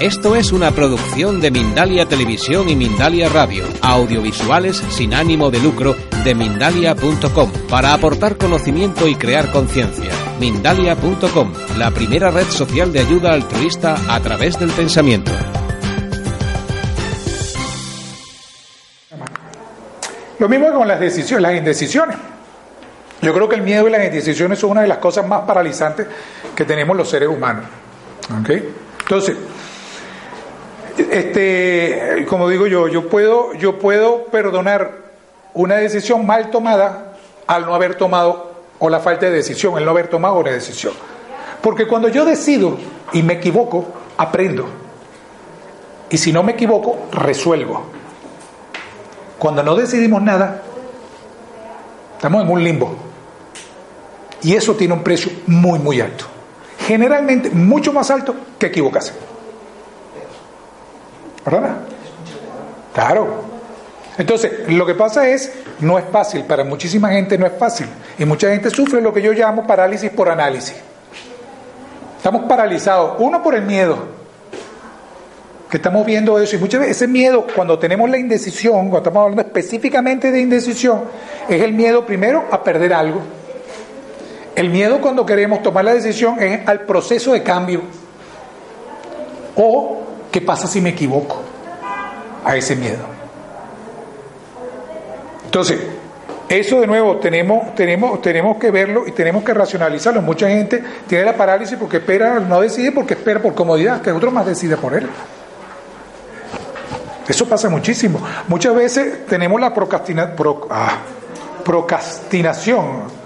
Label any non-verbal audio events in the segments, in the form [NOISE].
Esto es una producción de Mindalia Televisión y Mindalia Radio, audiovisuales sin ánimo de lucro de mindalia.com, para aportar conocimiento y crear conciencia. Mindalia.com, la primera red social de ayuda altruista a través del pensamiento. Lo mismo con las decisiones, las indecisiones. Yo creo que el miedo y las indecisiones son una de las cosas más paralizantes que tenemos los seres humanos. Entonces, este, como digo yo, yo puedo, yo puedo perdonar una decisión mal tomada al no haber tomado, o la falta de decisión, el no haber tomado una decisión. Porque cuando yo decido y me equivoco, aprendo. Y si no me equivoco, resuelvo. Cuando no decidimos nada, estamos en un limbo. Y eso tiene un precio muy, muy alto. Generalmente mucho más alto que equivocarse. ¿Verdad? Claro. Entonces, lo que pasa es, no es fácil, para muchísima gente no es fácil. Y mucha gente sufre lo que yo llamo parálisis por análisis. Estamos paralizados, uno por el miedo, que estamos viendo eso, y muchas veces ese miedo, cuando tenemos la indecisión, cuando estamos hablando específicamente de indecisión, es el miedo primero a perder algo. El miedo cuando queremos tomar la decisión es al proceso de cambio. O, ¿qué pasa si me equivoco? A ese miedo. Entonces, eso de nuevo tenemos, tenemos, tenemos que verlo y tenemos que racionalizarlo. Mucha gente tiene la parálisis porque espera, no decide porque espera por comodidad, que otro más decide por él. Eso pasa muchísimo. Muchas veces tenemos la ah, procrastinación.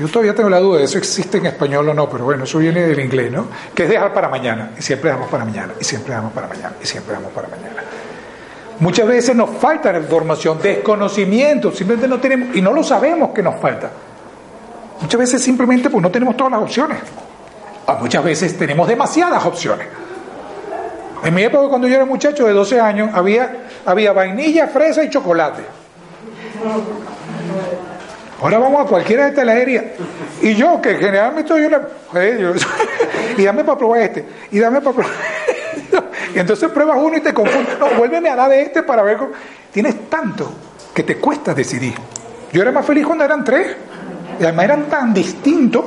Yo todavía tengo la duda de eso existe en español o no, pero bueno, eso viene del inglés, ¿no? Que es dejar para mañana, y siempre dejamos para mañana, y siempre dejamos para mañana, y siempre dejamos para mañana. Muchas veces nos falta información, desconocimiento, simplemente no tenemos, y no lo sabemos que nos falta. Muchas veces simplemente pues no tenemos todas las opciones. Ah, muchas veces tenemos demasiadas opciones. En mi época, cuando yo era muchacho de 12 años, había, había vainilla, fresa y chocolate. Ahora vamos a cualquiera de heladerías. Y yo, que generalmente estoy [LAUGHS] una. y dame para probar este. Y dame para probar. [LAUGHS] y entonces pruebas uno y te confundes. No, vuélveme a dar de este para ver. Cómo... Tienes tanto que te cuesta decidir. Yo era más feliz cuando eran tres. Y además eran tan distintos.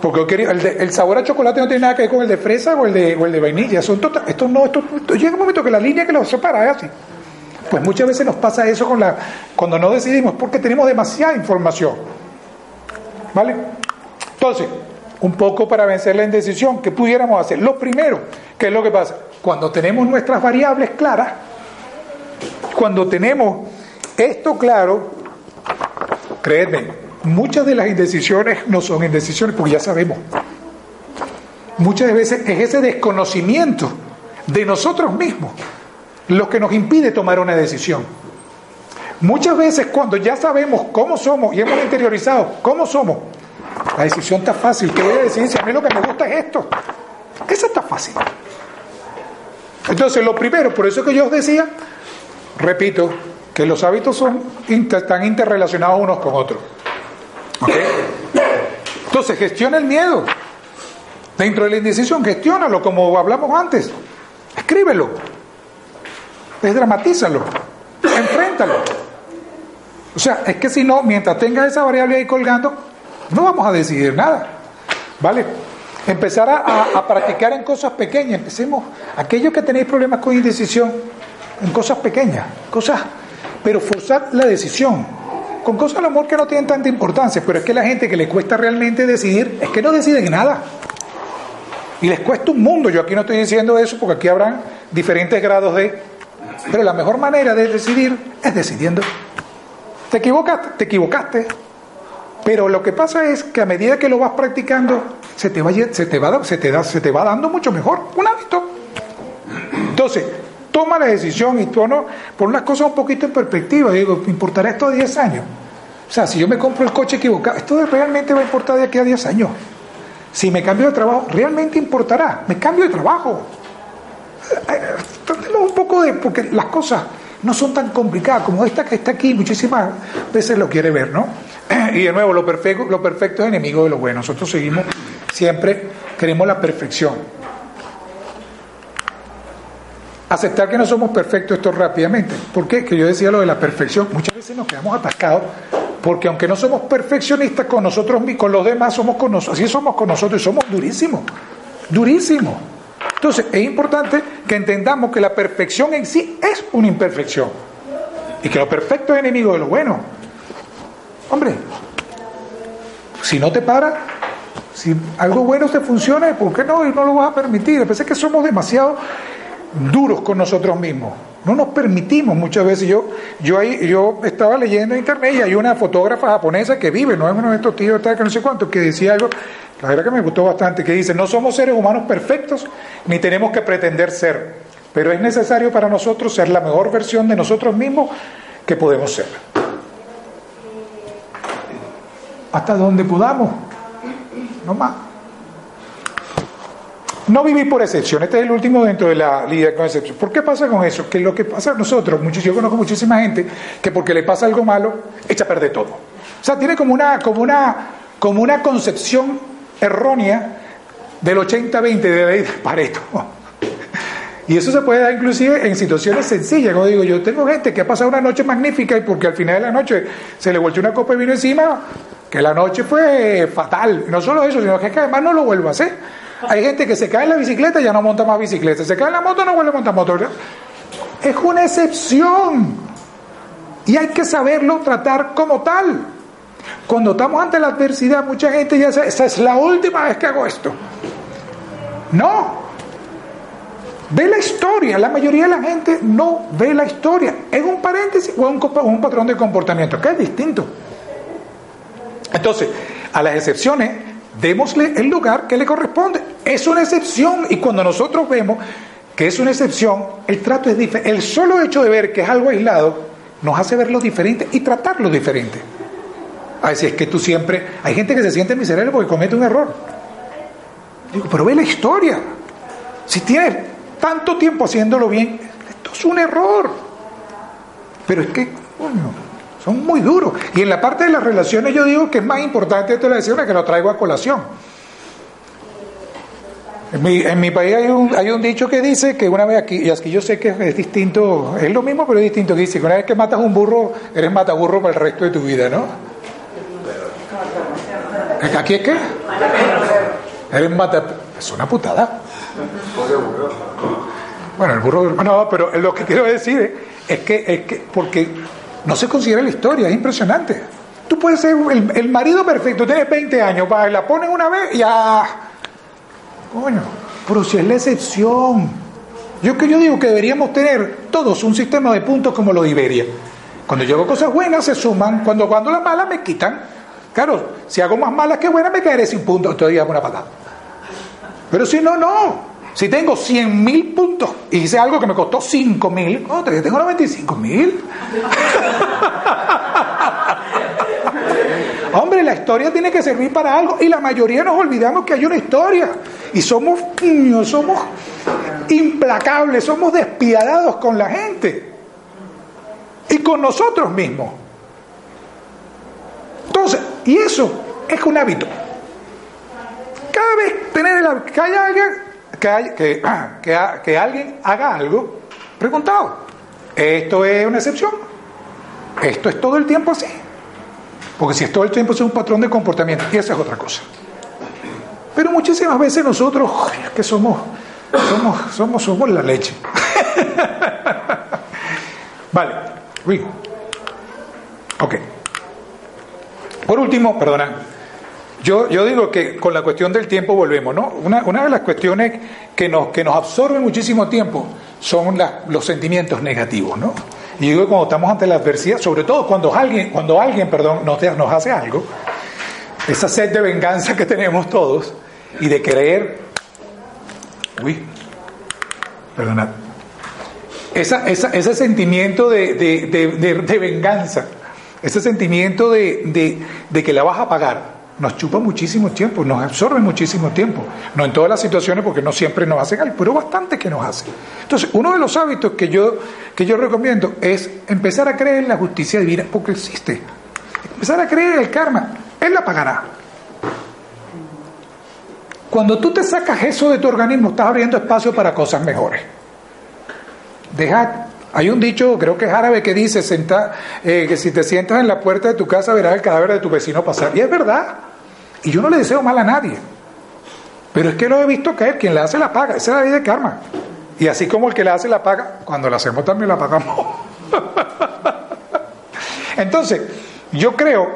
Porque quería, el, sabor a chocolate no tiene nada que ver con el de fresa o el de, o el de vainilla. Son total, esto no, esto, llega un momento que la línea que los separa es así. Pues muchas veces nos pasa eso con la, cuando no decidimos, porque tenemos demasiada información. ¿Vale? Entonces, un poco para vencer la indecisión, ¿qué pudiéramos hacer? Lo primero, ¿qué es lo que pasa? Cuando tenemos nuestras variables claras, cuando tenemos esto claro, créeme, muchas de las indecisiones no son indecisiones porque ya sabemos. Muchas veces es ese desconocimiento de nosotros mismos lo que nos impide tomar una decisión. Muchas veces cuando ya sabemos cómo somos y hemos interiorizado cómo somos, la decisión está fácil. ¿Qué voy a decir si a mí lo que me gusta es esto? Esa está fácil. Entonces, lo primero, por eso que yo os decía, repito, que los hábitos son, están interrelacionados unos con otros. Entonces, gestiona el miedo. Dentro de la indecisión, gestiónalo como hablamos antes. Escríbelo. Desdramatízalo. Enfréntalo. O sea, es que si no, mientras tengas esa variable ahí colgando, no vamos a decidir nada. ¿Vale? Empezar a, practicar en cosas pequeñas. Empecemos, aquellos que tenéis problemas con indecisión, en cosas pequeñas, cosas, pero forzar la decisión. Con cosas a lo mejor que no tienen tanta importancia, pero es que la gente que le cuesta realmente decidir, es que no deciden nada. Y les cuesta un mundo. Yo aquí no estoy diciendo eso porque aquí habrán diferentes grados de... Pero la mejor manera de decidir es decidiendo. Te equivocaste, te equivocaste. Pero lo que pasa es que a medida que lo vas practicando, se te va, se te va, se te da, se te va dando mucho mejor. Un hábito. Entonces, toma la decisión y tú no, pon las cosas un poquito en perspectiva. Digo, ¿me importará esto a 10 años? O sea, si yo me compro el coche equivocado, esto realmente va a importar de aquí a 10 años. Si me cambio de trabajo, realmente importará. Me cambio de trabajo. Tratemos un poco de, porque las cosas no son tan complicadas como esta que está aquí, muchísimas veces lo quiere ver, ¿no? [CLEARS THROAT] Y de nuevo, lo perfecto, lo perfecto es enemigo de lo bueno. Nosotros seguimos, siempre queremos la perfección. aceptar que no somos perfectos esto rápidamente. ¿Por qué? Que yo decía lo de la perfección. Muchas veces nos quedamos atascados porque aunque no somos perfeccionistas con nosotros y con los demás, somos con nosotros, así somos con nosotros y somos durísimos, durísimos. Entonces, es importante que entendamos que la perfección en sí es una imperfección y que lo perfecto es enemigo de lo bueno. Hombre, si no te para, si algo bueno te funciona, ¿por qué no? Y no lo vas a permitir. Veces que somos demasiado duros con nosotros mismos. No nos permitimos muchas veces. Yo, yo, ahí, yo estaba leyendo en internet y hay una fotógrafa japonesa que vive, no es uno de estos tíos que no sé cuánto, que decía algo, la verdad que me gustó bastante, que dice, no somos seres humanos perfectos ni tenemos que pretender ser, pero es necesario para nosotros ser la mejor versión de nosotros mismos que podemos ser. Hasta donde podamos, no más. No vivir por excepción. Este es el último dentro de la lidia con excepción. ¿Por qué pasa con eso? Que lo que pasa a nosotros, yo conozco muchísima gente que porque le pasa algo malo, echa a perder todo. O sea, tiene como una, como una, como una concepción errónea del 80-20 de ley de Pareto. Y eso se puede dar inclusive en situaciones sencillas. Como digo, yo tengo gente que ha pasado una noche magnífica y porque al final de la noche se le volvió una copa de vino encima, que la noche fue fatal. No solo eso, sino que además no lo vuelvo a hacer. Hay gente que se cae en la bicicleta y ya no monta más bicicleta. Se cae en la moto no vuelve a montar motor. Es una excepción. Y hay que saberlo tratar como tal. Cuando estamos ante la adversidad, mucha gente ya sabe, esa es la última vez que hago esto. No. Ve la historia. La mayoría de la gente no ve la historia. Es un paréntesis o un, un patrón de comportamiento, que es distinto. Entonces, a las excepciones démosle el lugar que le corresponde. Es una excepción y cuando nosotros vemos que es una excepción, el trato es diferente. El solo hecho de ver que es algo aislado nos hace verlo diferente y tratarlo diferente. Así es que tú siempre, hay gente que se siente miserable porque comete un error. Digo, pero ve la historia. Si tienes tanto tiempo haciéndolo bien, esto es un error. Pero es que, bueno, son muy duros. Y en la parte de las relaciones yo digo que es más importante, esto le decía que lo traigo a colación. En mi, en mi país hay un, hay un, dicho que dice que una vez aquí, y aquí yo sé que es distinto, es lo mismo pero es distinto, que dice que una vez que matas un burro, eres mataburro para el resto de tu vida, ¿no? ¿Aquí es qué? Eres mata... Es una putada. Bueno, el burro... No, pero lo que quiero decir es que, es que porque no se considera la historia, es impresionante. Tú puedes ser el, marido perfecto, tienes 20 años, va, la pones una vez y ya. Coño, pero si es la excepción. Yo que yo digo que deberíamos tener todos un sistema de puntos como lo de Iberia. Cuando yo hago cosas buenas se suman, cuando cuando las malas me quitan. Claro, si hago más malas que buenas me caeré sin puntos, todavía una patada. Pero si no, no. Si tengo 100 mil puntos y hice algo que me costó 5 mil, tengo 95 mil. [LAUGHS] Hombre, la historia tiene que servir para algo y la mayoría nos olvidamos que hay una historia y somos somos implacables, somos despiadados con la gente y con nosotros mismos. Entonces, y eso es un hábito. Cada vez tener que haya alguien que, [CLEARS THROAT] que, alguien haga algo preguntado. ¿Esto es una excepción? ¿Esto es todo el tiempo así? Porque si es todo el tiempo es un patrón de comportamiento, y esa es otra cosa. Pero muchísimas veces nosotros, que somos, somos, somos, somos la leche. [LAUGHS] vale. Ok. Por último, perdona, yo, digo que con la cuestión del tiempo volvemos, ¿no? Una, de las cuestiones que nos, que nos absorbe muchísimo tiempo son los sentimientos negativos, ¿no? Y digo que cuando estamos ante la adversidad, sobre todo cuando alguien, cuando alguien perdón, nos, hace algo, esa sed de venganza que tenemos todos y de querer, uy, perdonad, esa, esa, ese sentimiento de venganza, ese sentimiento de, que la vas a pagar, nos chupa muchísimo tiempo, nos absorbe muchísimo tiempo. No en todas las situaciones porque no siempre nos hacen algo, pero bastante que nos hacen. Entonces, uno de los hábitos que yo, que yo recomiendo es empezar a creer en la justicia divina, porque existe. Empezar a creer en el karma, Él la pagará. Cuando tú te sacas eso de tu organismo, estás abriendo espacio para cosas mejores. deja hay un dicho, creo que es árabe, que dice eh, que si te sientas en la puerta de tu casa verás el cadáver de tu vecino pasar. Y es verdad. Y yo no le deseo mal a nadie. Pero es que lo he visto caer, quien le hace la paga. Esa es la ley de karma. Y así como el que le hace la paga, cuando la hacemos también la pagamos. [LAUGHS] Entonces, yo creo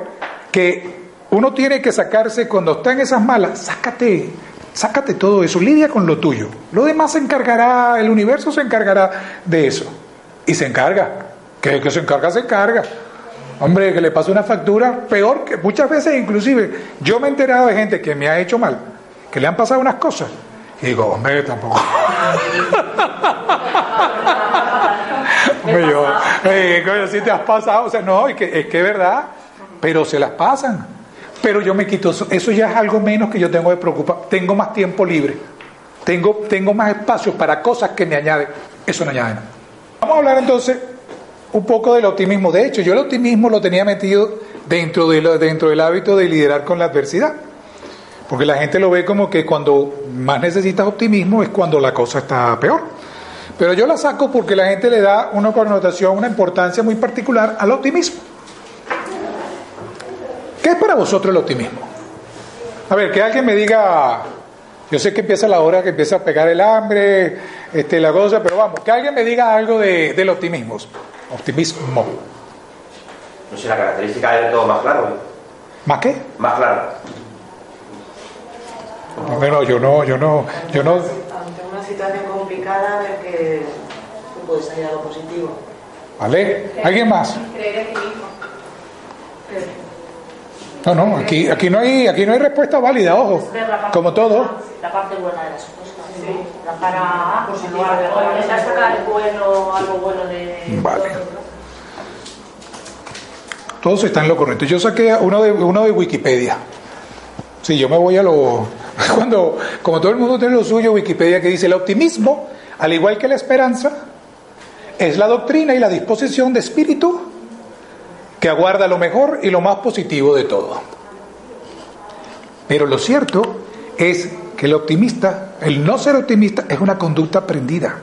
que uno tiene que sacarse, cuando está en esas malas, sácate, sácate todo eso, lidia con lo tuyo. Lo demás se encargará, el universo se encargará de eso. Y se encarga. Que, que se encarga, se encarga. Hombre, que le pasa una factura peor que muchas veces inclusive yo me he enterado de gente que me ha hecho mal, que le han pasado unas cosas. Y digo, hombre, tampoco. [LAUGHS] hombre, yo, eh, si te has pasado, o sea, no, es que, es que es verdad, pero se las pasan. Pero yo me quito eso, eso ya es algo menos que yo tengo de preocupar. Tengo más tiempo libre, tengo, tengo más espacio para cosas que me añaden. Eso no añade nada. Hablar entonces un poco del optimismo. De hecho, yo el optimismo lo tenía metido dentro, de dentro del hábito de liderar con la adversidad. Porque la gente lo ve como que cuando más necesitas optimismo es cuando la cosa está peor. Pero yo la saco porque la gente le da una connotación, una importancia muy particular al optimismo. ¿Qué es para vosotros el optimismo? A ver, que alguien me diga, yo sé que empieza la hora que empieza a pegar el hambre, este, la cosa, pero vamos, que alguien me diga algo de, del optimismo. Optimismo. No sé, la característica de todo más claro. ¿Más qué? Más claro. Bueno, yo no, yo no, yo no. Ante una situación complicada de que tú puedes salir algo positivo. ¿Vale? ¿Alguien más? Creer en ti mismo. No, no, aquí, aquí no hay, aquí no hay respuesta válida, ojo. La Como todo. La parte buena de las. Sí. La positiva. Sacar bueno, algo bueno de. Vale. Todos están en lo correcto. Yo saqué uno de, uno de Wikipedia. Sí, yo me voy a lo... [LAUGHS] Cuando, como todo el mundo tiene lo suyo, Wikipedia que dice, el optimismo, al igual que la esperanza, es la doctrina y la disposición de espíritu que aguarda lo mejor y lo más positivo de todo. Pero lo cierto es el optimista, el no ser optimista, es una conducta aprendida.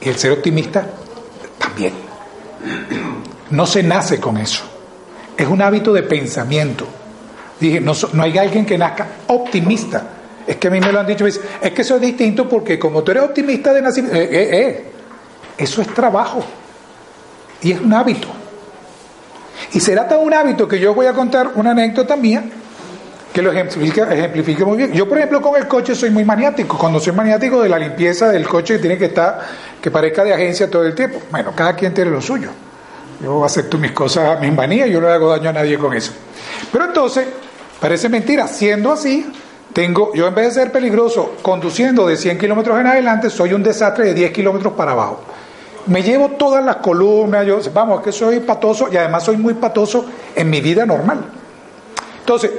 Y el ser optimista también. No se nace con eso. Es un hábito de pensamiento. Dije, no, no hay alguien que nazca optimista. Es que a mí me lo han dicho, es que eso es distinto porque como tú eres optimista de nacimiento, eh, eh, eh, eso es trabajo y es un hábito. Y será tan un hábito que yo voy a contar una anécdota mía que lo ejemplifica, ejemplifique muy bien. Yo, por ejemplo, con el coche soy muy maniático. Cuando soy maniático de la limpieza del coche, tiene que estar, que parezca de agencia todo el tiempo. Bueno, cada quien tiene lo suyo. Yo acepto mis cosas, mis manías, yo no le hago daño a nadie con eso. Pero entonces, parece mentira, siendo así, tengo, yo en vez de ser peligroso conduciendo de 100 kilómetros en adelante, soy un desastre de 10 kilómetros para abajo. Me llevo todas las columnas, yo, vamos, es que soy patoso y además soy muy patoso en mi vida normal. Entonces,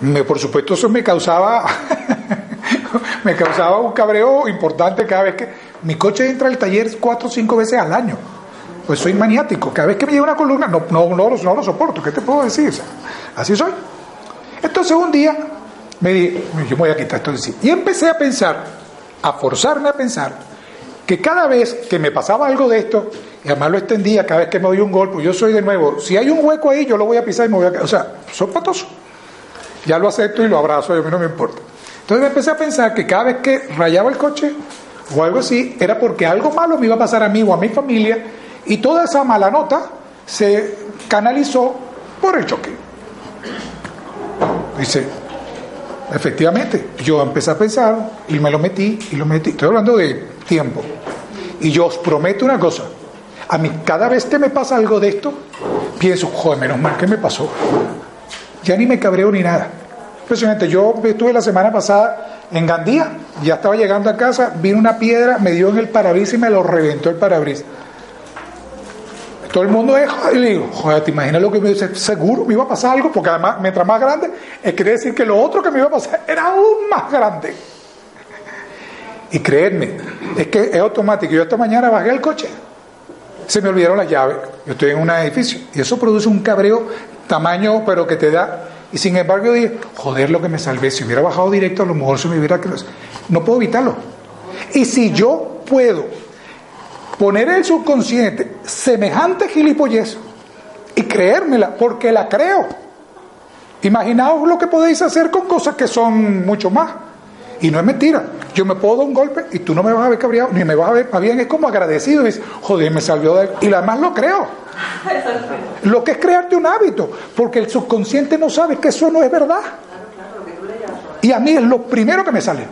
me, por supuesto eso me causaba, [LAUGHS] me causaba un cabreo importante cada vez que mi coche entra al taller cuatro o cinco veces al año. Pues soy maniático. Cada vez que me lleva una columna, no, no, no, no lo soporto. ¿Qué te puedo decir? Así soy. Entonces un día me dije, yo me voy a quitar esto. Y empecé a pensar, a forzarme a pensar, que cada vez que me pasaba algo de esto, y además lo extendía cada vez que me doy un golpe, yo soy de nuevo, si hay un hueco ahí, yo lo voy a pisar y me voy a... O sea, soy patoso. Ya lo acepto y lo abrazo, a mí no me importa. Entonces me empecé a pensar que cada vez que rayaba el coche o algo así, era porque algo malo me iba a pasar a mí o a mi familia, y toda esa mala nota se canalizó por el choque. Dice, efectivamente, yo empecé a pensar y me lo metí y lo metí. Estoy hablando de tiempo. Y yo os prometo una cosa. A mí, cada vez que me pasa algo de esto, pienso, joder, menos mal que me pasó. Ya ni me cabreo ni nada. Impresionante. Yo estuve la semana pasada en Gandía, ya estaba llegando a casa, vino una piedra, me dio en el parabrisas y me lo reventó el parabrisas. Todo el mundo es, y le digo, joder, ¿te imaginas lo que me dice? Seguro me iba a pasar algo, porque además, mientras más grande, es quiere decir que lo otro que me iba a pasar era aún más grande. Y creedme, es que es automático. Yo esta mañana bajé el coche, se me olvidaron las llaves. Yo estoy en un edificio y eso produce un cabreo tamaño, pero que te da. Y sin embargo, dije, joder, lo que me salvé. Si hubiera bajado directo, a lo mejor se me hubiera. No puedo evitarlo. Y si yo puedo poner el subconsciente semejante gilipollez y creérmela, porque la creo. Imaginaos lo que podéis hacer con cosas que son mucho más. Y no es mentira. Yo me puedo dar un golpe y tú no me vas a ver cabreado, ni me vas a ver, más bien es como agradecido. Y dices, joder, me salió de... Y además lo creo. Lo que es crearte un hábito, porque el subconsciente no sabe que eso no es verdad. Y a mí es lo primero que me sale.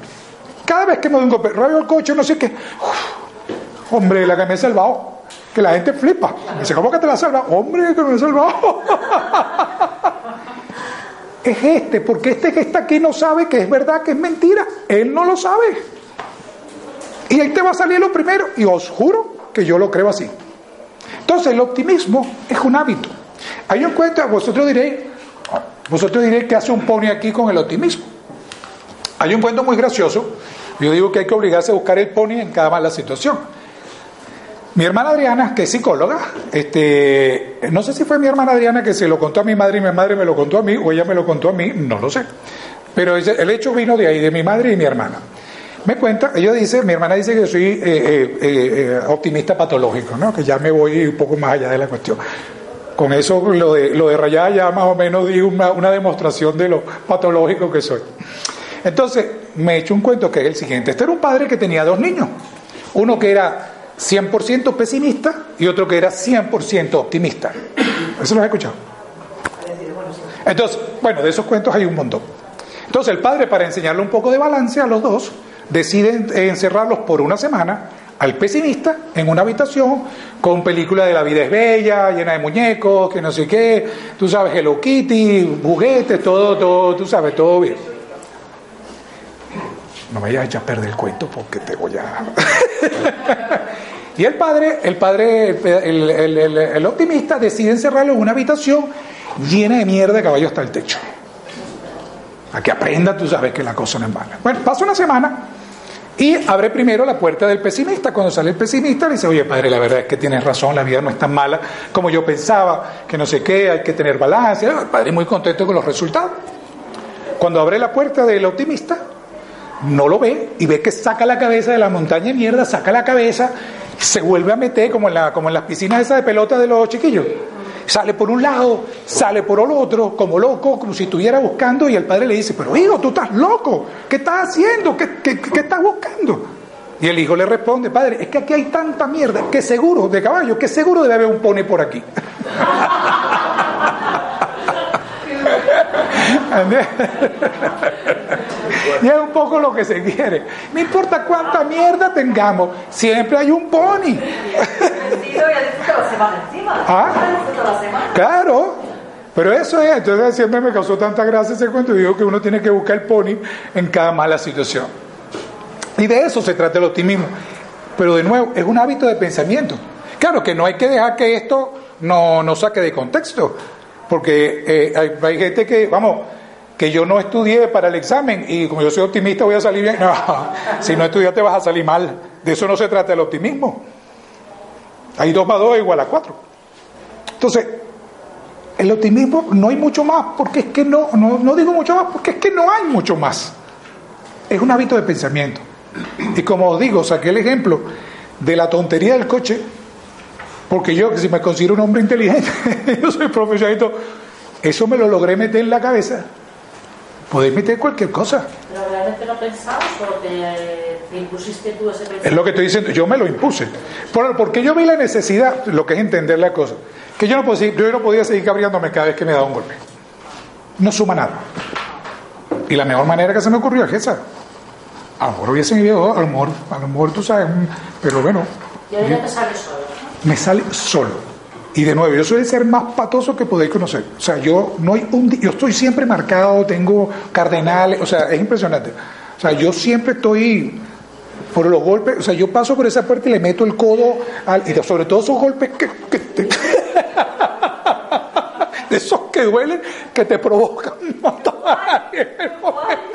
Cada vez que me doy un golpe, rayo el coche, no sé qué. hombre, la que me he salvado. Que la gente flipa. Me dice, ¿cómo que te la has salvado? Hombre, que me he salvado. [LAUGHS] es este, porque este que está aquí no sabe que es verdad, que es mentira. Él no lo sabe. Y ahí te va a salir lo primero. Y os juro que yo lo creo así. Entonces, el optimismo es un hábito. Hay un cuento, vosotros diréis, vosotros diréis que hace un pony aquí con el optimismo. Hay un cuento muy gracioso. Yo digo que hay que obligarse a buscar el pony en cada mala situación. Mi hermana Adriana, que es psicóloga, este, no sé si fue mi hermana Adriana que se lo contó a mi madre y mi madre me lo contó a mí, o ella me lo contó a mí, no lo sé. Pero el hecho vino de ahí, de mi madre y mi hermana. Me cuenta, ella dice, mi hermana dice que soy eh, eh, eh, optimista patológico, ¿no? que ya me voy un poco más allá de la cuestión. Con eso, lo de, lo de rayada ya más o menos di una, una demostración de lo patológico que soy. Entonces, me he hecho un cuento que es el siguiente. Este era un padre que tenía dos niños. Uno que era 100% pesimista y otro que era 100% optimista. ¿Eso lo has escuchado? Entonces, bueno, de esos cuentos hay un montón. Entonces, el padre, para enseñarle un poco de balance a los dos, decide en- encerrarlos por una semana al pesimista en una habitación con película de la vida es bella, llena de muñecos, que no sé qué, tú sabes, Hello Kitty, juguetes, todo, todo, tú sabes, todo bien. No me vayas a echar a perder el cuento porque te voy a... [LAUGHS] y el padre, el padre, el, optimista decide encerrarlo en una habitación llena de mierda de caballo hasta el techo. A que aprenda, tú sabes que la cosa no es mala. Bueno, pasa una semana y abre primero la puerta del pesimista. Cuando sale el pesimista le dice, oye padre, la verdad es que tienes razón, la vida no es tan mala como yo pensaba, que no sé qué, hay que tener balance. El padre muy contento con los resultados. Cuando abre la puerta del optimista, no lo ve y ve que saca la cabeza de la montaña de mierda, saca la cabeza, se vuelve a meter como en, la, como en las piscinas esas de pelota de los chiquillos. Sale por un lado, sale por el otro, como loco, como si estuviera buscando, y el padre le dice, pero hijo, tú estás loco, ¿qué estás haciendo? ¿Qué, qué, qué estás buscando? Y el hijo le responde, padre, es que aquí hay tanta mierda, que seguro, de caballo, que seguro debe haber un pone por aquí. [LAUGHS] y [LAUGHS] es un poco lo que se quiere. No importa cuánta mierda tengamos, siempre hay un pony. Ah. Claro, pero eso es, entonces siempre me causó tanta gracia ese cuento digo que uno tiene que buscar el pony en cada mala situación. Y de eso se trata el optimismo. Pero de nuevo, es un hábito de pensamiento. Claro que no hay que dejar que esto no, no saque de contexto, porque eh, hay, hay gente que, vamos, que yo no estudié para el examen y como yo soy optimista voy a salir bien. [LAUGHS] No, si no estudiaste vas a salir mal. De eso no se trata el optimismo. Hay 2 más 2 es igual a 4. Entonces, el optimismo no hay mucho más, porque es que no, no, digo mucho más, porque es que no hay mucho más. Es un hábito de pensamiento. Y como os digo, saqué el ejemplo de la tontería del coche, porque yo, que si me considero un hombre inteligente, [LAUGHS] yo soy profesional, eso me lo logré meter en la cabeza. Podéis meter cualquier cosa. Pero realmente lo pensabas o te, te impusiste tú ese pensamiento. Es lo que estoy diciendo, yo me lo impuse. Por- porque yo vi la necesidad, lo que es entender la cosa, que yo no, podía, yo no podía seguir cabreándome cada vez que me daba un golpe. No suma nada. Y la mejor manera que se me ocurrió es esa. A lo mejor hubiese vivido, a lo mejor, a lo mejor tú sabes, pero bueno, Y ahora te sale solo. me sale solo. Y de nuevo, yo soy el ser más patoso que podéis conocer. O sea, yo no hay un yo estoy siempre marcado, tengo cardenales, o sea, es impresionante. O sea, yo siempre estoy por los golpes, o sea, yo paso por esa puerta y le meto el codo al, y sobre todo esos golpes que, que te- [LAUGHS] de esos que duelen, que te provocan un montón. [LAUGHS]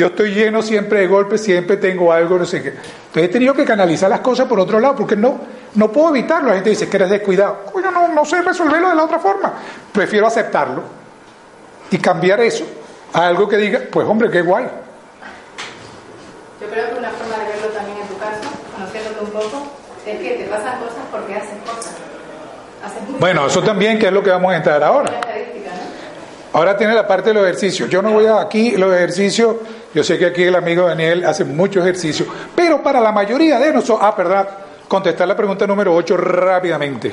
Yo estoy lleno siempre de golpes, siempre tengo algo, no sé qué. Entonces he tenido que canalizar las cosas por otro lado, porque no, no puedo evitarlo. La gente dice que eres descuidado. Coño, no, no sé resolverlo de la otra forma. Prefiero aceptarlo y cambiar eso a algo que diga, pues hombre, qué guay. Yo creo que una forma de verlo también en tu caso, conociéndote un poco, Es que te pasan cosas porque haces cosas. Haces Bueno, eso también, que es lo que vamos a entrar ahora. Ahora tiene la parte de los ejercicios. Yo no voy a aquí los ejercicios. Yo sé que aquí el amigo Daniel hace mucho ejercicio, pero para la mayoría de nosotros, ah, perdón, contestar la pregunta número 8 rápidamente.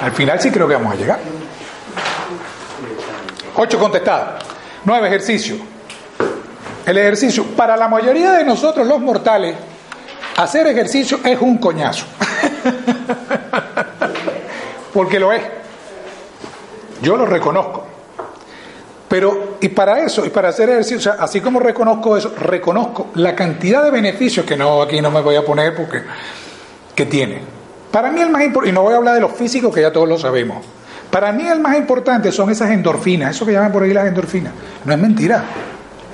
Al final sí creo que vamos a llegar. 8 contestadas. 9 ejercicio. El ejercicio, para la mayoría de nosotros los mortales, hacer ejercicio es un coñazo. [LAUGHS] Porque lo es. Yo lo reconozco. Pero, y para eso, y para hacer ejercicio, o sea, así como reconozco eso, reconozco la cantidad de beneficios que no, aquí no me voy a poner porque, que tiene. Para mí el más importante, y no voy a hablar de los físicos que ya todos lo sabemos. Para mí el más importante son esas endorfinas, eso que llaman por ahí las endorfinas. No es mentira,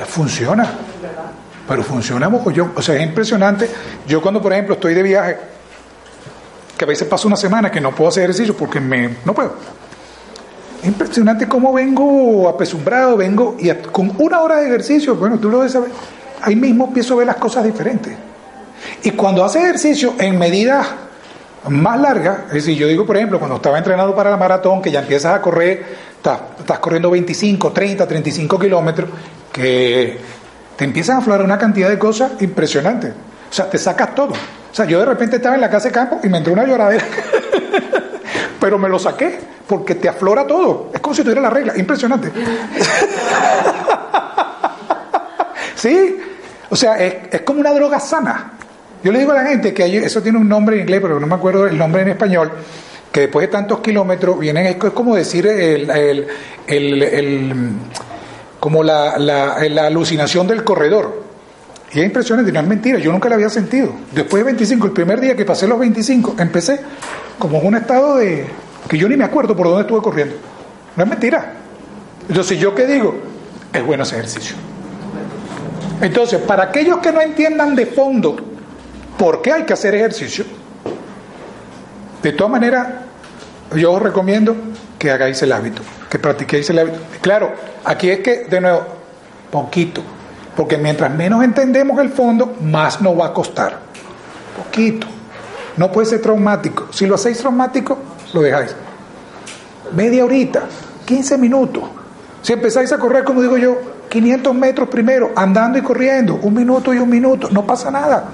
funciona. Pero funciona mogollón. O sea, es impresionante. Yo cuando, por ejemplo, estoy de viaje, que a veces paso una semana que no puedo hacer ejercicio porque me, no puedo. Es impresionante cómo vengo apesumbrado, vengo y con una hora de ejercicio, bueno, tú lo debes saber, ahí mismo empiezo a ver las cosas diferentes. Y cuando haces ejercicio en medidas más largas, es decir, yo digo, por ejemplo, cuando estaba entrenando para la maratón, que ya empiezas a correr, estás, estás corriendo 25, 30, 35 kilómetros, que te empiezan a aflorar una cantidad de cosas impresionantes. O sea, te sacas todo. O sea, yo de repente estaba en la casa de campo y me entró una lloradera. [LAUGHS] Pero me lo saqué porque te aflora todo. Es como si tuviera la regla. Impresionante. [LAUGHS] sí. O sea, es, como una droga sana. Yo le digo a la gente que eso tiene un nombre en inglés, pero no me acuerdo el nombre en español, que después de tantos kilómetros vienen, es como decir el, el- el- el- como la, la- la alucinación del corredor. Y es impresionante, no es mentira, yo nunca la había sentido. Después de 25, el primer día que pasé los 25, empecé como un estado de que yo ni me acuerdo por dónde estuve corriendo. No es mentira. Entonces, ¿yo qué digo? Es bueno ese ejercicio. Entonces, para aquellos que no entiendan de fondo por qué hay que hacer ejercicio, de todas maneras, yo os recomiendo que hagáis el hábito, que practiquéis el hábito. Claro, aquí es que, de nuevo, poquito, porque mientras menos entendemos el fondo, más nos va a costar. Poquito. No puede ser traumático. Si lo hacéis traumático, lo dejáis. Media horita, 15 minutos. Si empezáis a correr, como digo yo, 500 metros primero, andando y corriendo, un minuto y un minuto, no pasa nada.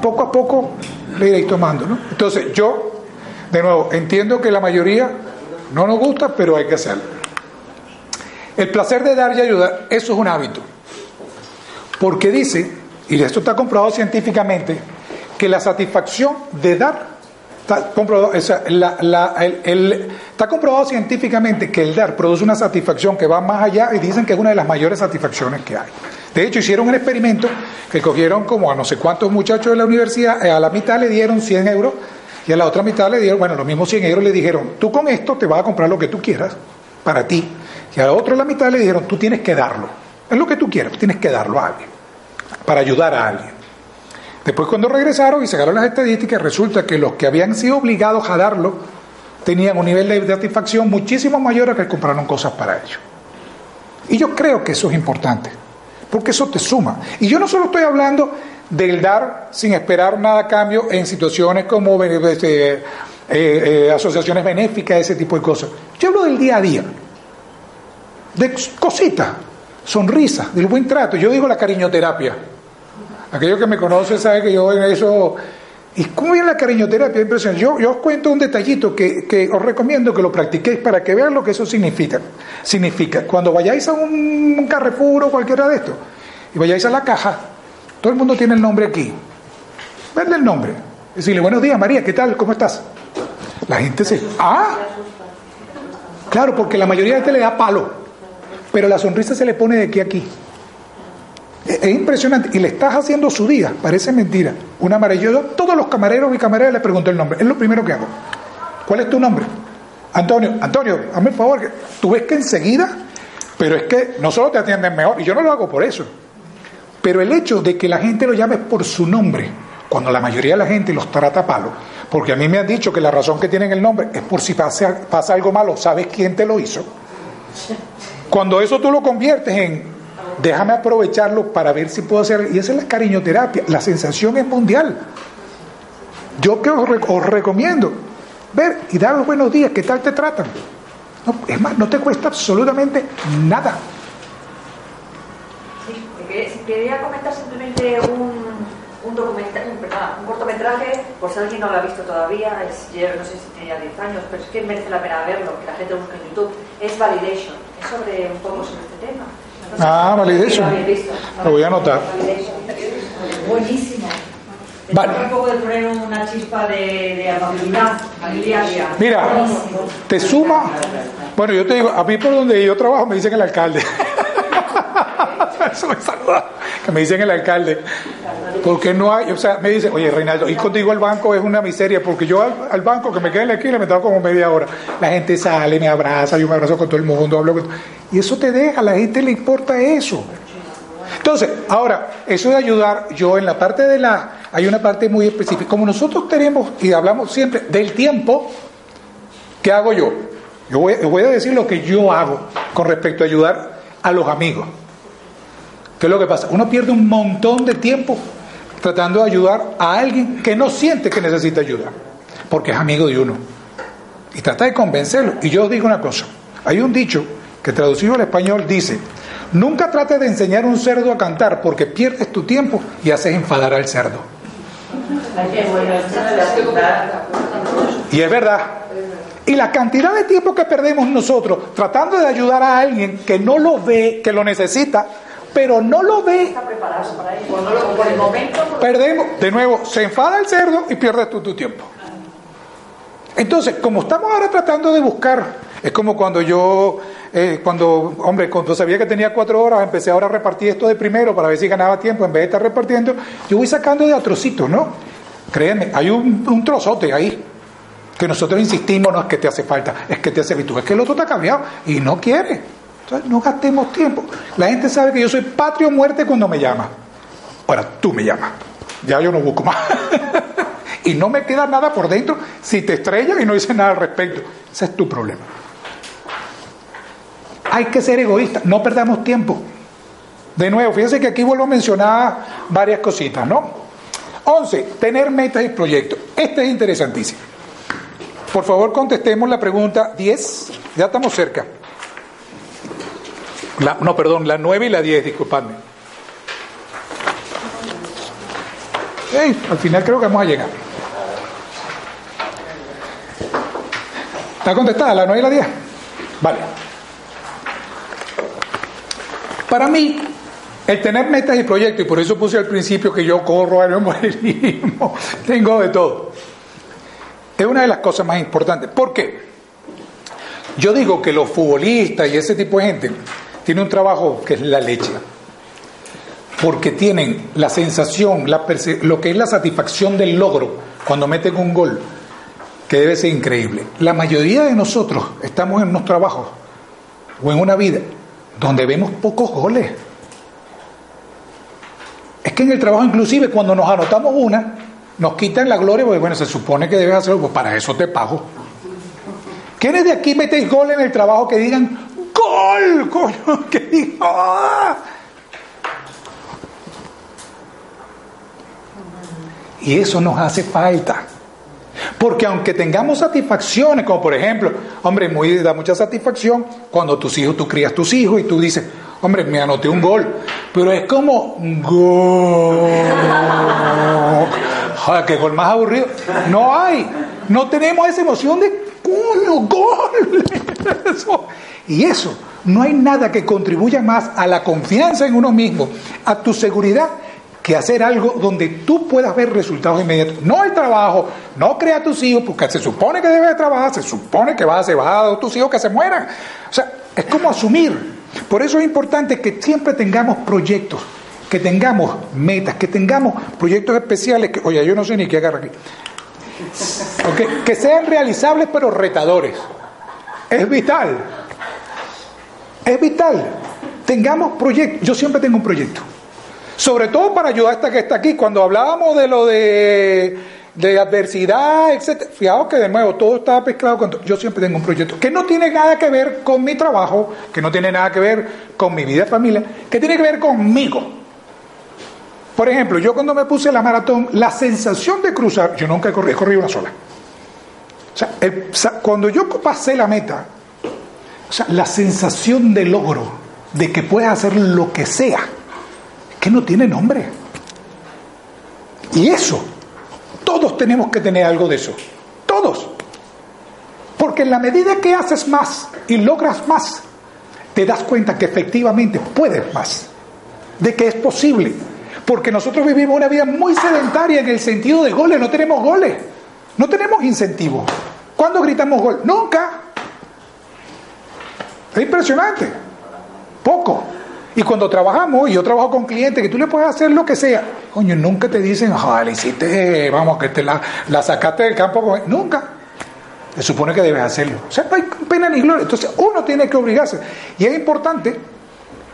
Poco a poco le iréis tomando, ¿no? Entonces, yo, de nuevo, entiendo que la mayoría no nos gusta, pero hay que hacerlo. El placer de dar y ayudar, eso es un hábito. Porque dice, y esto está comprobado científicamente, que la satisfacción de dar, está comprobado, está comprobado científicamente que el dar produce una satisfacción que va más allá y dicen que es una de las mayores satisfacciones que hay. De hecho, hicieron un experimento que cogieron como a no sé cuántos muchachos de la universidad, eh, a la mitad le dieron 100 euros y a la otra mitad le dieron, bueno, los mismos 100 euros le dijeron, tú con esto te vas a comprar lo que tú quieras para ti. Y a la otra la mitad le dijeron, tú tienes que darlo. Es lo que tú quieras, tienes que darlo a alguien, para ayudar a alguien. Después cuando regresaron y sacaron las estadísticas, resulta que los que habían sido obligados a darlo tenían un nivel de satisfacción muchísimo mayor a que compraron cosas para ellos. Y yo creo que eso es importante, porque eso te suma. Y yo no solo estoy hablando del dar sin esperar nada a cambio en situaciones como eh, eh, eh, asociaciones benéficas, ese tipo de cosas. Yo hablo del día a día, de cositas, sonrisas, del buen trato. Yo digo la cariñoterapia. Aquellos que me conocen saben que yo en eso... ¿Y cómo viene la cariñoterapia? Impresionante. Yo, os cuento un detallito que, que os recomiendo que lo practiquéis para que vean lo que eso significa. Significa, cuando vayáis a un, un Carrefour o cualquiera de estos, y vayáis a la caja, todo el mundo tiene el nombre aquí. Verle el nombre. Decirle, buenos días María, ¿qué tal? ¿Cómo estás? La gente se... Ah, claro, porque la mayoría de gente le da palo, pero la sonrisa se le pone de aquí a aquí. Es es impresionante. Y le estás haciendo su día. Parece mentira. Una maravillosa. Todos los camareros y camareras le pregunto el nombre. Es lo primero que hago. ¿Cuál es tu nombre? Antonio. Antonio, hazme el favor. Tú ves que enseguida, pero es que no solo te atienden mejor, y yo no lo hago por eso. Pero el hecho de que la gente lo llame por su nombre, cuando la mayoría de la gente los trata a palo, porque a mí me han dicho que la razón que tienen el nombre es por si pasa, pasa algo malo, sabes quién te lo hizo. Cuando eso tú lo conviertes en, déjame aprovecharlo para ver si puedo hacer, y esa es la cariñoterapia, la sensación es mundial. Yo que os, re- os recomiendo ver y dar los buenos días, ¿qué tal te tratan? No, es más, no te cuesta absolutamente nada. Sí, quería comentar simplemente un, un documental, un, cortometraje, por si alguien no lo ha visto todavía, es, yo no sé si tenía 10 años, pero es que merece la pena verlo, que la gente busca en YouTube. Es Validation, sobre un poco sobre este tema. No Ah, Validation. lo visto. Lo voy a anotar. Buenísimo. Vale. trata un poco de poner una chispa de, de amabilidad. Mira, te suma. Bueno, yo te digo, a mí por donde yo trabajo me dicen el alcalde. [LAUGHS] [LAUGHS] Eso me saluda, que me dicen el alcalde. Porque no hay, o sea, me dicen, oye Reinaldo, ir contigo al banco es una miseria, porque yo al, banco que me queda en la esquina me estaba como media hora. La gente sale, me abraza, yo me abrazo con todo el mundo, hablo con... Y eso te deja, a la gente le importa eso. Entonces, ahora, eso de ayudar, yo en la parte de la, hay una parte muy específica. Como nosotros tenemos y hablamos siempre del tiempo, ¿qué hago yo? Yo voy, voy a decir lo que yo hago con respecto a ayudar a los amigos. ¿Qué es lo que pasa? Uno pierde un montón de tiempo tratando de ayudar a alguien que no siente que necesita ayuda, porque es amigo de uno. Y trata de convencerlo. Y yo os digo una cosa, hay un dicho que traducido al español dice, nunca trates de enseñar a un cerdo a cantar porque pierdes tu tiempo y haces enfadar al cerdo. Y es verdad. Y la cantidad de tiempo que perdemos nosotros tratando de ayudar a alguien que no lo ve, que lo necesita, pero no lo ve, por- perdemos. De nuevo, se enfada el cerdo y pierdes tú tu tiempo. Entonces, como estamos ahora tratando de buscar, es como cuando yo, eh, cuando, hombre, cuando sabía que tenía cuatro horas, empecé ahora a repartir esto de primero para ver si ganaba tiempo en vez de estar repartiendo, yo voy sacando de a trocitos, ¿no? Créeme, hay un, un trozote ahí que nosotros insistimos, no es que te hace falta, es que te hace virtud, es que el otro está cambiado y no quiere. No gastemos tiempo. La gente sabe que yo soy patrio muerte cuando me llama. Ahora, tú me llamas. Ya yo no busco más. [LAUGHS] y no me queda nada por dentro si te estrellas y no dices nada al respecto. Ese es tu problema. Hay que ser egoísta, no perdamos tiempo. De nuevo, fíjense que aquí vuelvo a mencionar varias cositas, ¿no? 11. Tener metas y proyectos. Este es interesantísimo. Por favor, contestemos la pregunta 10. Ya estamos cerca. No, perdón, la 9 y la 10, disculpadme. Al final creo que vamos a llegar. ¿Está contestada la 9 y la 10? Vale. Para mí, el tener metas y proyectos, y por eso puse al principio que yo corro aeromodelismo, [LAUGHS] tengo de todo, es una de las cosas más importantes. ¿Por qué? Yo digo que los futbolistas y ese tipo de gente tienen un trabajo que es la leche. Porque tienen la sensación, la lo que es la satisfacción del logro cuando meten un gol, que debe ser increíble. La mayoría de nosotros estamos en unos trabajos o en una vida donde vemos pocos goles. Es que en el trabajo inclusive cuando nos anotamos una, nos quitan la gloria porque bueno, se supone que debes hacerlo, pues para eso te pago. ¿Quiénes de aquí metéis gol en el trabajo que digan gol? Coño, que ¡ah! Y eso nos hace falta. Porque aunque tengamos satisfacciones, como por ejemplo, hombre, muy, da mucha satisfacción cuando tus hijos, tú crías tus hijos y tú dices, hombre, me anoté un gol. Pero es como, gol. [LAUGHS] Qué gol más aburrido. No hay. No tenemos esa emoción de, coño, gol. [LAUGHS] Y eso, no hay nada que contribuya más a la confianza en uno mismo, a tu seguridad, que hacer algo donde tú puedas ver resultados inmediatos. No el trabajo, no crea tus hijos, porque se supone que debes trabajar, se supone que vas a vas a a tus hijos que se mueran. O sea, es como asumir. Por eso es importante que siempre tengamos proyectos, que tengamos metas, que tengamos proyectos especiales, que, oye, yo no sé ni qué agarra aquí. Que sean realizables pero retadores. Es vital. Es vital. Tengamos proyectos. Yo siempre tengo un proyecto. Sobre todo para ayudar a esta que está aquí. Cuando hablábamos de lo de de adversidad, etcétera. Fijaos que de nuevo todo está mezclado con yo siempre tengo un proyecto que no tiene nada que ver con mi trabajo, que no tiene nada que ver con mi vida familia, que tiene que ver conmigo. Por ejemplo, yo cuando me puse la maratón, la sensación de cruzar, yo nunca he corrido, he corrido una sola. O sea, cuando yo pasé la meta, o sea, la sensación de logro, de que puedes hacer lo que sea, que no tiene nombre. Y eso, todos tenemos que tener algo de eso. Todos. Porque en la medida que haces más y logras más, te das cuenta que efectivamente puedes más. De que es posible. Porque nosotros vivimos una vida muy sedentaria en el sentido de goles. No tenemos goles. No tenemos incentivos. ¿Cuándo gritamos gol? Nunca. Es impresionante. Poco. Y cuando trabajamos, y yo trabajo con clientes, que tú le puedes hacer lo que sea, coño, nunca te dicen, ah, le hiciste, vamos, que te la, sacaste del campo. con-". Nunca. Se supone que debes hacerlo. O sea, no hay pena ni gloria. Entonces, uno tiene que obligarse. Y es importante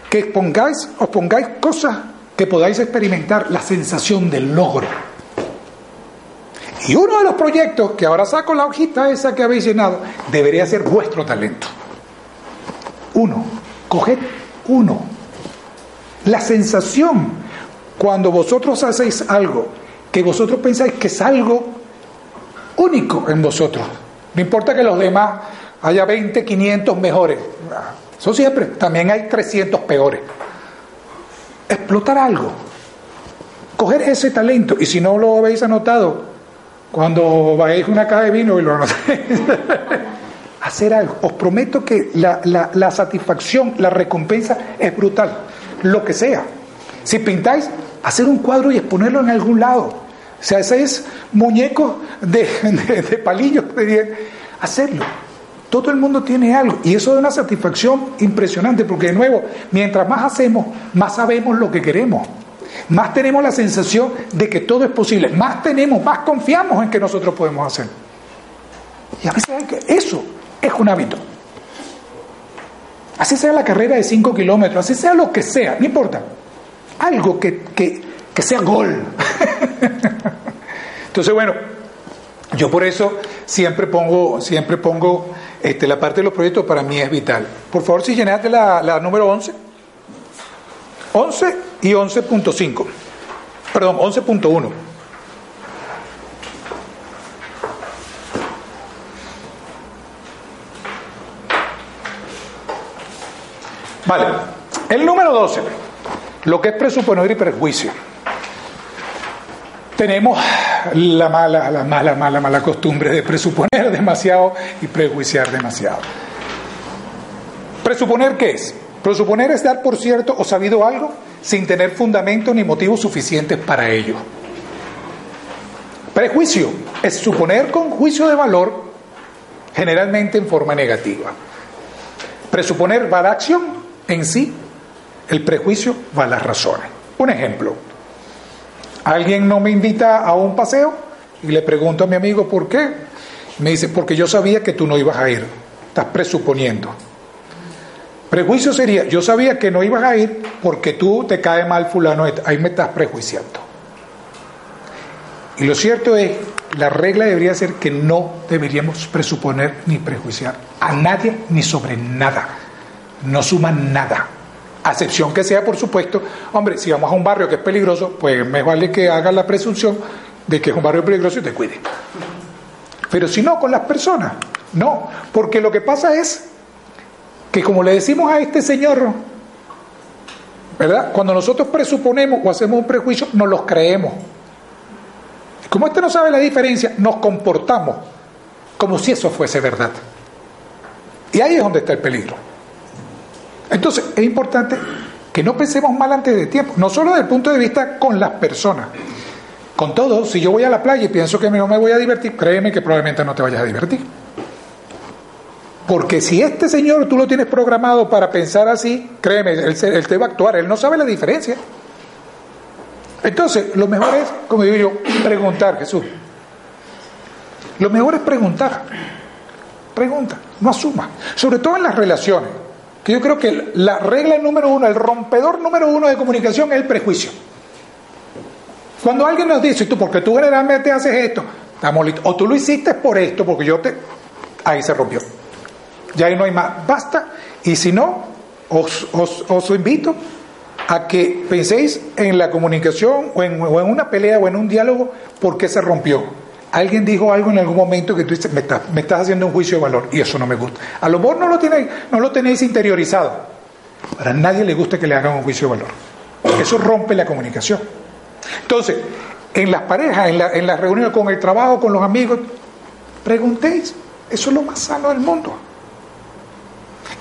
que pongáis, os pongáis cosas que podáis experimentar la sensación del logro. Y uno de los proyectos, que ahora saco la hojita esa que habéis llenado, debería ser vuestro talento. Uno. Coged uno. La sensación cuando vosotros hacéis algo que vosotros pensáis que es algo único en vosotros. No importa que los demás haya 20, 500 mejores. Eso siempre. También hay 300 peores. Explotar algo. Coger ese talento. Y si no lo habéis anotado, cuando vayáis a una caja de vino y lo anotéis. [LAUGHS] hacer algo. Os prometo que la, la, satisfacción, la recompensa es brutal. Lo que sea. Si pintáis, hacer un cuadro y exponerlo en algún lado. O sea, ese es muñecos de, [LAUGHS] de, de palillos, [LAUGHS] hacerlo. Todo el mundo tiene algo. Y eso es una satisfacción impresionante, porque de nuevo, mientras más hacemos, más sabemos lo que queremos. Más tenemos la sensación de que todo es posible. Más tenemos, más confiamos en que nosotros podemos hacer. Y a veces hay que, eso es un hábito. Así sea la carrera de 5 kilómetros, así sea lo que sea, no importa. Algo que, que, que sea gol. [LAUGHS] Entonces, bueno, yo por eso siempre pongo, siempre pongo este, la parte de los proyectos para mí es vital. Por favor, si llenaste la, la número 11. 11 y 11.5. Perdón, 11.1. Vale, el número 12, lo que es presuponer y prejuicio. Tenemos la mala, la mala, mala, mala costumbre de presuponer [LAUGHS] demasiado y prejuiciar demasiado. ¿Presuponer qué es? Presuponer es dar por cierto o sabido algo sin tener fundamento ni motivos suficientes para ello. Prejuicio es suponer con juicio de valor, generalmente en forma negativa. Presuponer va la acción en sí, el prejuicio va a las razones. Un ejemplo, alguien no me invita a un paseo y le pregunto a mi amigo por qué. Me dice, porque yo sabía que tú no ibas a ir. Estás presuponiendo. Prejuicio sería, yo sabía que no ibas a ir porque tú te cae mal fulano, ahí me estás prejuiciando. Y lo cierto es, la regla debería ser que no deberíamos presuponer ni prejuiciar a nadie ni sobre nada. No suman nada. A excepción que sea, por supuesto, hombre, si vamos a un barrio que es peligroso, pues me vale que hagas la presunción de que es un barrio peligroso y te cuide. Pero si no, con las personas, no. Porque lo que pasa es que como le decimos a este señor, ¿verdad? Cuando nosotros presuponemos o hacemos un prejuicio, nos los creemos. Como este no sabe la diferencia, nos comportamos como si eso fuese verdad. Y ahí es donde está el peligro. Entonces, es importante que no pensemos mal antes de tiempo, no solo desde el punto de vista con las personas. Con todo, si yo voy a la playa y pienso que no me voy a divertir, créeme que probablemente no te vayas a divertir. Porque si este señor tú lo tienes programado para pensar así, créeme, él, él, te va a actuar, él no sabe la diferencia. Entonces, lo mejor es, como digo yo, preguntar, Jesús. Lo mejor es preguntar. Pregunta, no asuma. Sobre todo en las relaciones. Que yo creo que la regla número uno, el rompedor número uno de comunicación es el prejuicio. Cuando alguien nos dice, tú, porque tú generalmente haces esto. O tú lo hiciste por esto, porque yo te... Ahí se rompió. Ya ahí no hay más. Basta. Y si no, os, os, os invito a que penséis en la comunicación o en, o en una pelea o en un diálogo por qué se rompió. Alguien dijo algo en algún momento que tú dices, me, estás- haciendo un juicio de valor y eso no me gusta. A lo mejor no lo tenéis, no lo tenéis interiorizado. Para nadie le gusta que le hagan un juicio de valor. Eso rompe la comunicación. Entonces, en las parejas, en, la- en las reuniones, con el trabajo, con los amigos, preguntéis. Eso es lo más sano del mundo.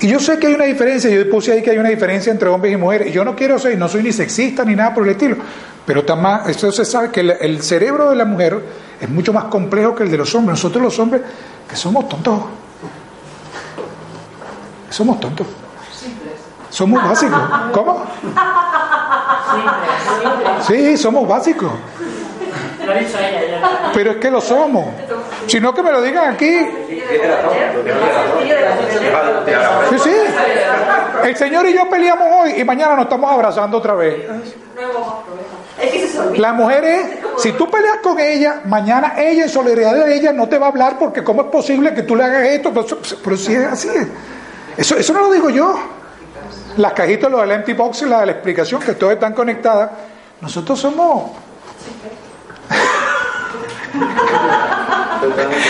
Y yo sé que hay una diferencia, yo puse ahí que hay una diferencia entre hombres y mujeres. Yo no quiero ser, no soy ni sexista ni nada por el estilo. Pero está más, esto se sabe que el cerebro de la mujer es mucho más complejo que el de los hombres. Nosotros los hombres, que somos tontos. Somos tontos. Somos básicos. ¿Cómo? Sí, somos básicos. Lo ha dicho ella ya. Pero es que lo somos. Si no, que me lo digan aquí. Sí, sí. El Señor y yo peleamos hoy y mañana nos estamos abrazando otra vez. La mujer es, si tú peleas con ella, mañana ella en solidaridad de ella no te va a hablar porque cómo es posible que tú le hagas esto, pero, pero si es así. Eso, eso no lo digo yo. Las cajitas, lo del empty box y la de la explicación, que todas están conectadas. Nosotros somos... [LAUGHS]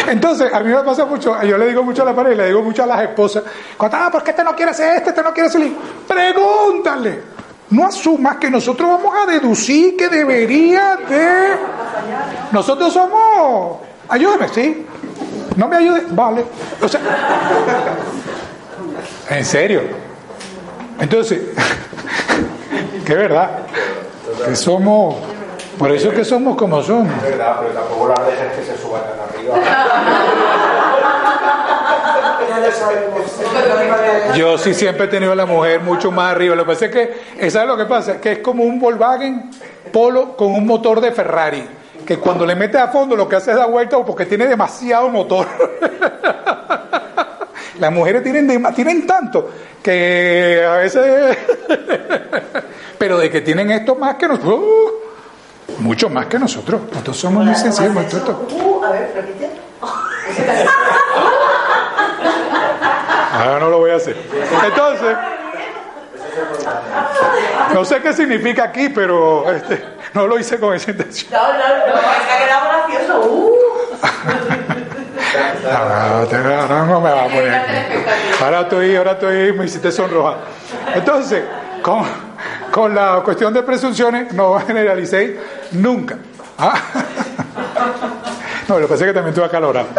Entonces, a mí me pasa mucho, yo le digo mucho a la pareja, le digo mucho a las esposas, cuando, ah, ¿por qué este no quiere hacer este, este no quiere hacer el-?" Pregúntale. No asumas que nosotros vamos a deducir que debería de... Nosotros somos... Ayúdame, ¿sí? No me ayude, vale. O sea, [LAUGHS] en serio. Entonces, [LAUGHS] que verdad, que somos... Por eso es que somos como somos. Es verdad, pero tampoco las dejes que se suban tan arriba. Yo sí siempre he tenido a la mujer mucho más arriba. Lo que pasa es que, ¿sabes lo que pasa? Que es como un Volkswagen Polo con un motor de Ferrari. Que cuando le metes a fondo lo que hace es dar vuelta porque tiene demasiado motor. [LAUGHS] Las mujeres tienen, dema- tienen tanto que a veces... [LAUGHS] Pero de que tienen esto más que nosotros. uh, mucho más que nosotros. Nosotros somos muy sensibles. tontos. Uh, a ver, repite. [LAUGHS] Ahora no lo voy a hacer. Entonces, no sé qué significa aquí, pero este, no lo hice con esa intención. No, no, no, ha quedado gracioso. Uh. [LAUGHS] No me va a poner. Ahora estoy, ahora estoy, me hiciste sonrojar. Entonces, con, con la cuestión de presunciones, no [LAUGHS] generalicéis nunca. ¿Ah? [LAUGHS] No, lo que pasa es que también estoy acalorado.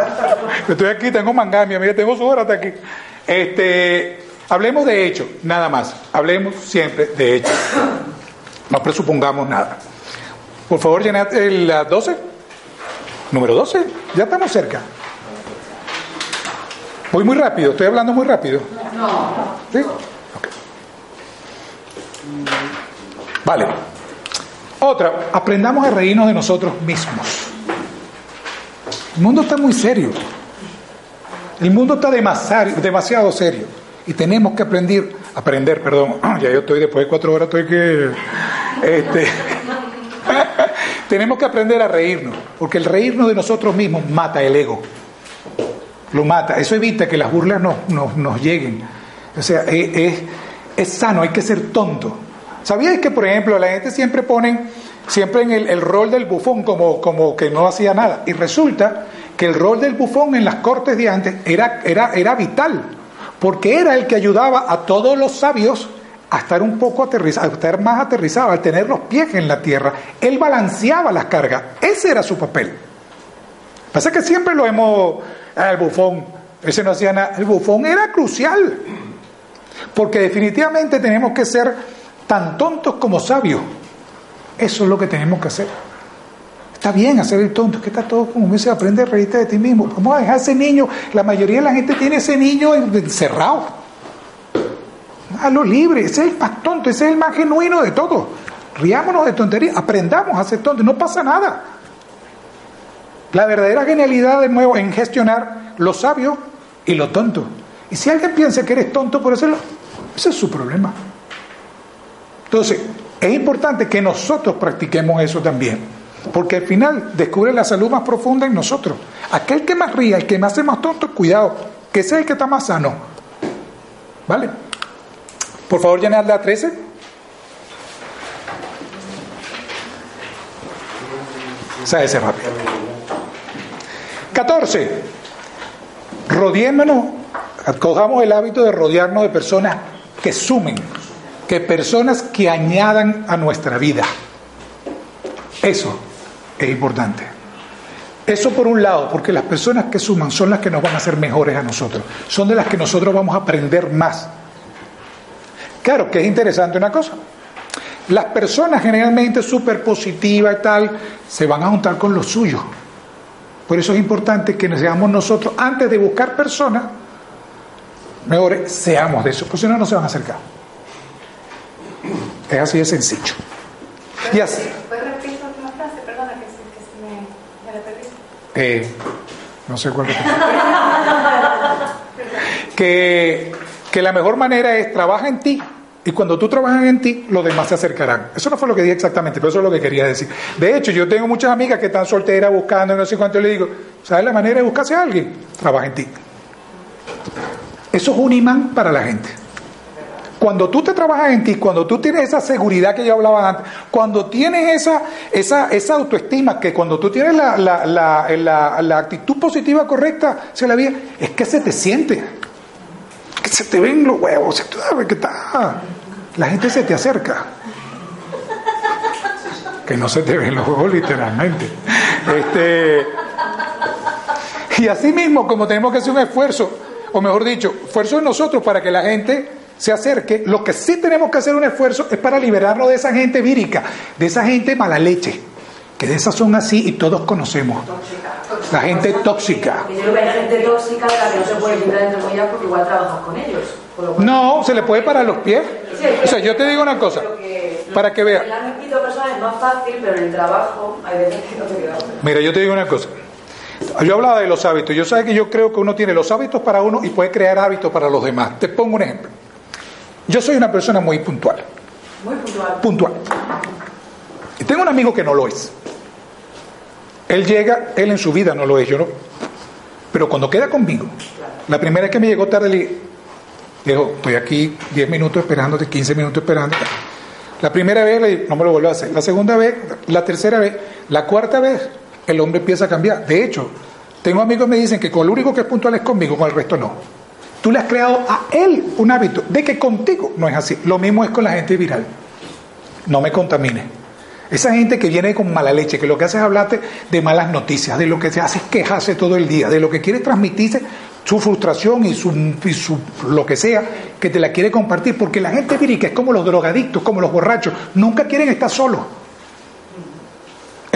Estoy aquí, tengo mangamia, mira, tengo sudor hasta aquí. Este, hablemos de hechos, nada más. Hablemos siempre de hechos. No presupongamos nada. Por favor, llenad el, las 12. Número 12. Ya estamos cerca. Voy muy rápido, estoy hablando muy rápido. No. ¿Sí? Vale. Otra, aprendamos a reírnos de nosotros mismos. El mundo está muy serio. El mundo está demasiado, serio. Y tenemos que aprender, aprender, perdón, [CLEARS THROAT] ya yo estoy después de cuatro horas, estoy que... Este, [LAUGHS] tenemos que aprender a reírnos, porque el reírnos de nosotros mismos mata el ego. Lo mata. Eso evita que las burlas nos, nos, lleguen. O sea, es, es, es sano, hay que ser tonto. ¿Sabíais que, por ejemplo, la gente siempre pone siempre en el, rol del bufón como, como que no hacía nada? Y resulta que el rol del bufón en las cortes de antes era, era, era vital, porque era el que ayudaba a todos los sabios a estar un poco aterrizado, a estar más aterrizado, al tener los pies en la tierra. Él balanceaba las cargas, ese era su papel. Pasa que siempre lo hemos, ah, el bufón, ese no hacía nada, el bufón era crucial, porque definitivamente tenemos que ser tan tontos como sabios. Eso es lo que tenemos que hacer. Está bien hacer el tonto, que está todo como dice, aprende a reírte de ti mismo. Vamos a dejar ese niño, la mayoría de la gente tiene ese niño encerrado. Hazlo libre, ese es el más tonto, ese es el más genuino de todos. Riámonos de tonterías, aprendamos a ser tontos, no pasa nada. La verdadera genialidad de nuevo en gestionar lo sabio y lo tonto. Y si alguien piensa que eres tonto por hacerlo, ese es su problema. Entonces, es importante que nosotros practiquemos eso también. Porque al final descubre la salud más profunda en nosotros. Aquel que más ríe, el que más hace más tonto, cuidado, que es el que está más sano. ¿Vale? Por favor, llenar la 13. ese rápido. 14. Rodeémonos, cojamos el hábito de rodearnos de personas que sumen, que personas que añadan a nuestra vida. Eso es importante. Eso por un lado, porque las personas que suman son las que nos van a hacer mejores a nosotros, son de las que nosotros vamos a aprender más. Claro que es interesante una cosa. Las personas generalmente súper positivas y tal se van a juntar con los suyos. Por eso es importante que seamos nosotros, antes de buscar personas, mejores, seamos de eso, porque si no, no se van a acercar. Es así de sencillo. Y así. ¿Puedes repetir la frase? Perdona que, se me, me la perdí. Eh, no sé cuál que, que la mejor manera es trabaja en ti y cuando tú trabajas en ti, los demás se acercarán. Eso no fue lo que dije exactamente, pero eso es lo que quería decir. De hecho, yo tengo muchas amigas que están solteras buscando, no sé cuánto, le digo, ¿sabes la manera de buscarse a alguien? Trabaja en ti. Eso es un imán para la gente. Cuando tú te trabajas en ti, cuando tú tienes esa seguridad que yo hablaba antes, cuando tienes esa, esa, esa autoestima, que cuando tú tienes la, la, la, la actitud positiva correcta hacia la vida, es que se te siente que se te ven los huevos, tú sabes que está. La gente se te acerca. Que no se te ven los huevos literalmente. Este, y así mismo, como tenemos que hacer un esfuerzo, o mejor dicho, esfuerzo en nosotros para que la gente se acerque, lo que sí tenemos que hacer un esfuerzo es para liberarnos de esa gente vírica, de esa gente mala leche, que de esas son así y todos conocemos. La gente tóxica. Y yo hay gente tóxica de la que no se puede quitar entre comillas porque igual trabajas con ellos. No, se le puede parar los pies. o sea, yo te digo una cosa, para que vea. En el ámbito personal es más fácil, pero en el trabajo hay veces que no te queda. Mira, yo te digo una cosa. Yo hablaba de los hábitos. Yo sé que yo creo que uno tiene los hábitos para uno y puede crear hábitos para los demás. Te pongo un ejemplo. Yo soy una persona muy puntual. Muy puntual. Puntual. Y tengo un amigo que no lo es. Él llega, él en su vida no lo es, yo no. Pero cuando queda conmigo, la primera vez que me llegó tarde, le dijo, estoy aquí 10 minutos esperándote, 15 minutos esperando. La primera vez le no me lo vuelvo a hacer. La segunda vez, la tercera vez, la cuarta vez, el hombre empieza a cambiar. De hecho, tengo amigos que me dicen que con lo único que es puntual es conmigo, con el resto no. Tú le has creado a él un hábito de que contigo no es así. Lo mismo es con la gente viral. No me contamine. Esa gente que viene con mala leche, que lo que hace es hablarte de malas noticias, de lo que se hace es quejarse todo el día, de lo que quiere transmitirse su frustración y su, lo que sea, que te la quiere compartir, porque la gente vírica es como los drogadictos, como los borrachos, nunca quieren estar solos.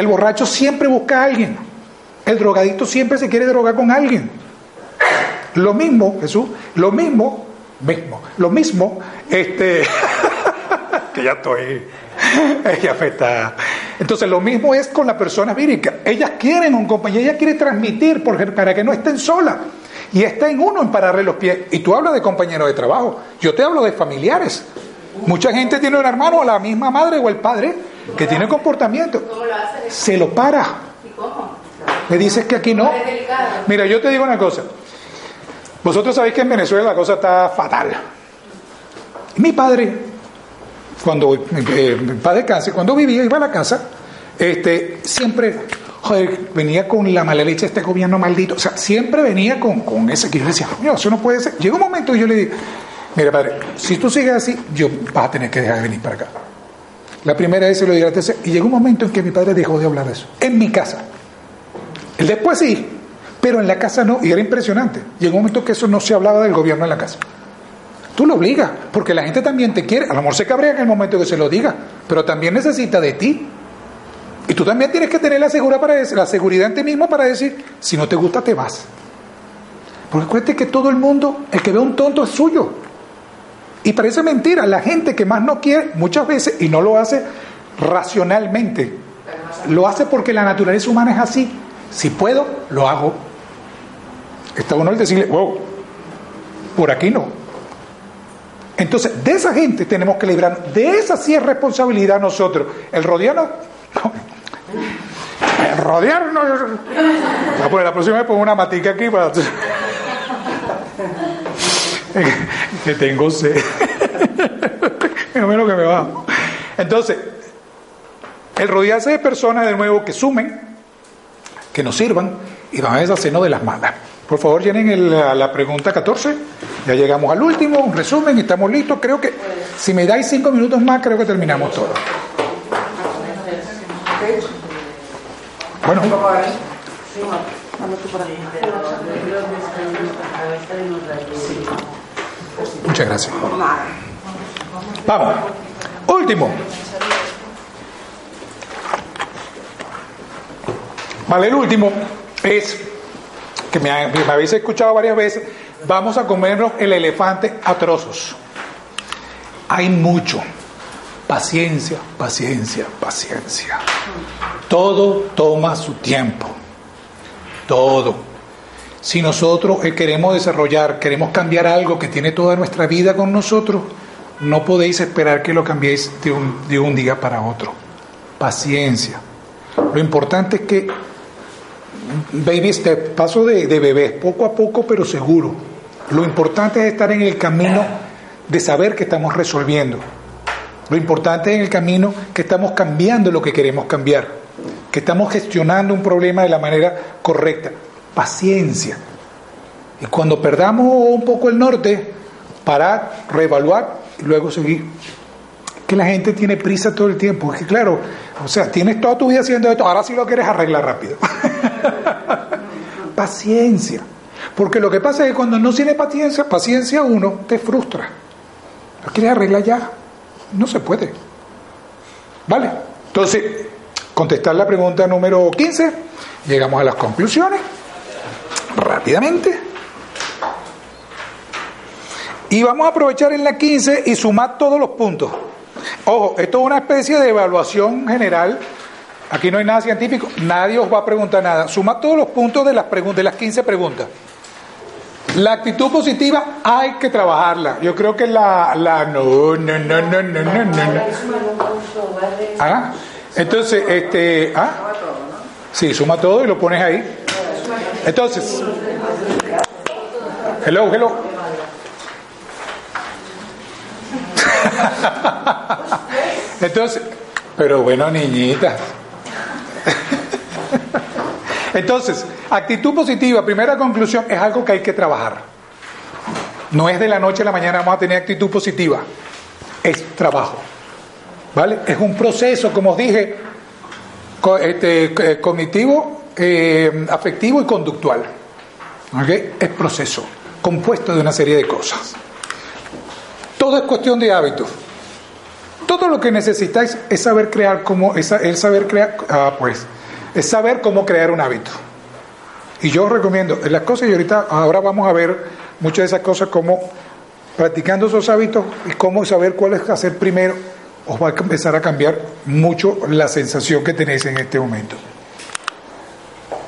El borracho siempre busca a alguien, el drogadicto siempre se quiere drogar con alguien. Lo mismo, Jesús, lo mismo, mismo, lo mismo, este, [LAUGHS] que ya estoy [LAUGHS] ella afecta. Entonces lo mismo es con la persona vírica. Ellas quieren un compañero, ella quiere transmitir para que no estén solas. Y está en uno en pararle los pies. Y tú hablas de compañeros de trabajo. Yo te hablo de familiares. Mucha gente tiene un hermano o la misma madre o el padre que tiene comportamiento. Se lo para. Le dices que aquí no. Mira, yo te digo una cosa. Vosotros sabéis que en Venezuela la cosa está fatal. Mi padre cuando eh, mi padre cuando vivía, iba a la casa, este, siempre venía con la mala leche de este gobierno maldito. O sea, siempre venía con, con ese que yo decía, no, eso no puede ser. Llegó un momento y yo le dije, mira padre, si tú sigues así, yo vas a tener que dejar de venir para acá. La primera vez se lo dije a tercera, y llegó un momento en que mi padre dejó de hablar de eso. En mi casa. El después sí, pero en la casa no, y era impresionante. Llegó un momento que eso no se hablaba del gobierno en la casa. Tú lo obligas, porque la gente también te quiere. A lo mejor se cabrea en el momento que se lo diga, pero también necesita de ti. Y tú también tienes que tener la, segura para la seguridad en ti mismo para decir, si no te gusta, te vas. Porque acuérdate que todo el mundo, el que ve un tonto es suyo. Y parece mentira, la gente que más no quiere, muchas veces, y no lo hace racionalmente, lo hace porque la naturaleza humana es así. Si puedo, lo hago. Está uno el decirle, wow, por aquí no. Entonces, de esa gente tenemos que librarnos. De esa sí es responsabilidad nosotros. El rodiano, rodearnos. Ah, pues la próxima vez pongo una matica aquí para. [LAUGHS] que tengo sed. [LAUGHS] es lo que me va. Entonces, el rodearse de personas de nuevo que sumen, que nos sirvan y van a deshacernos de las malas. Por favor, llenen la, la, pregunta 14. Ya llegamos al último, un resumen, estamos listos. Creo que si me dais cinco minutos más, creo que terminamos todo. Bueno. Muchas gracias. Vamos. Último. Vale, el último es que me, me, habéis escuchado varias veces, vamos a comernos el elefante a trozos. Hay mucho. Paciencia, paciencia, paciencia. Todo toma su tiempo. Todo. Si nosotros queremos desarrollar, queremos cambiar algo que tiene toda nuestra vida con nosotros, no podéis esperar que lo cambiéis de un, de un día para otro. Paciencia. Lo importante es que baby step, paso de, de bebés, poco a poco pero seguro. Lo importante es estar en el camino de saber que estamos resolviendo. Lo importante es en el camino que estamos cambiando lo que queremos cambiar, que estamos gestionando un problema de la manera correcta. Paciencia. Y cuando perdamos un poco el norte, parar, reevaluar y luego seguir. Que la gente tiene prisa todo el tiempo. Es que claro, o sea, tienes toda tu vida haciendo esto, ahora sí lo quieres arreglar rápido. [LAUGHS] paciencia. Porque lo que pasa es que cuando no tiene paciencia, paciencia uno te frustra. Lo quieres arreglar ya. No se puede. ¿Vale? Entonces, contestar la pregunta número 15. Llegamos a las conclusiones. Rápidamente. Y vamos a aprovechar en la 15 y sumar todos los puntos. Ojo, esto es una especie de evaluación general. Aquí no hay nada científico, nadie os va a preguntar nada. Suma todos los puntos de las, de las 15 preguntas. La actitud positiva hay que trabajarla. Yo creo que la, la no, no, no, no, no, no, no. ¿Ah? Entonces, este, ¿ah? Sí, suma todo y lo pones ahí. Entonces, hello, hello. [LAUGHS] Entonces, pero bueno, niñita. [LAUGHS] Entonces, actitud positiva, primera conclusión, es algo que hay que trabajar. No es de la noche a la mañana vamos a tener actitud positiva, es trabajo. ¿Vale? Es un proceso, como os dije, este, cognitivo, eh, afectivo y conductual. ¿Okay? Es proceso, compuesto de una serie de cosas. Todo es cuestión de hábitos. Todo lo que necesitáis es saber crear cómo, es, saber crear, ah, pues, es saber cómo crear un hábito. Y yo os recomiendo las cosas, y ahorita, ahora vamos a ver muchas de esas cosas, como practicando esos hábitos y cómo saber cuál es hacer primero, os va a empezar a cambiar mucho la sensación que tenéis en este momento.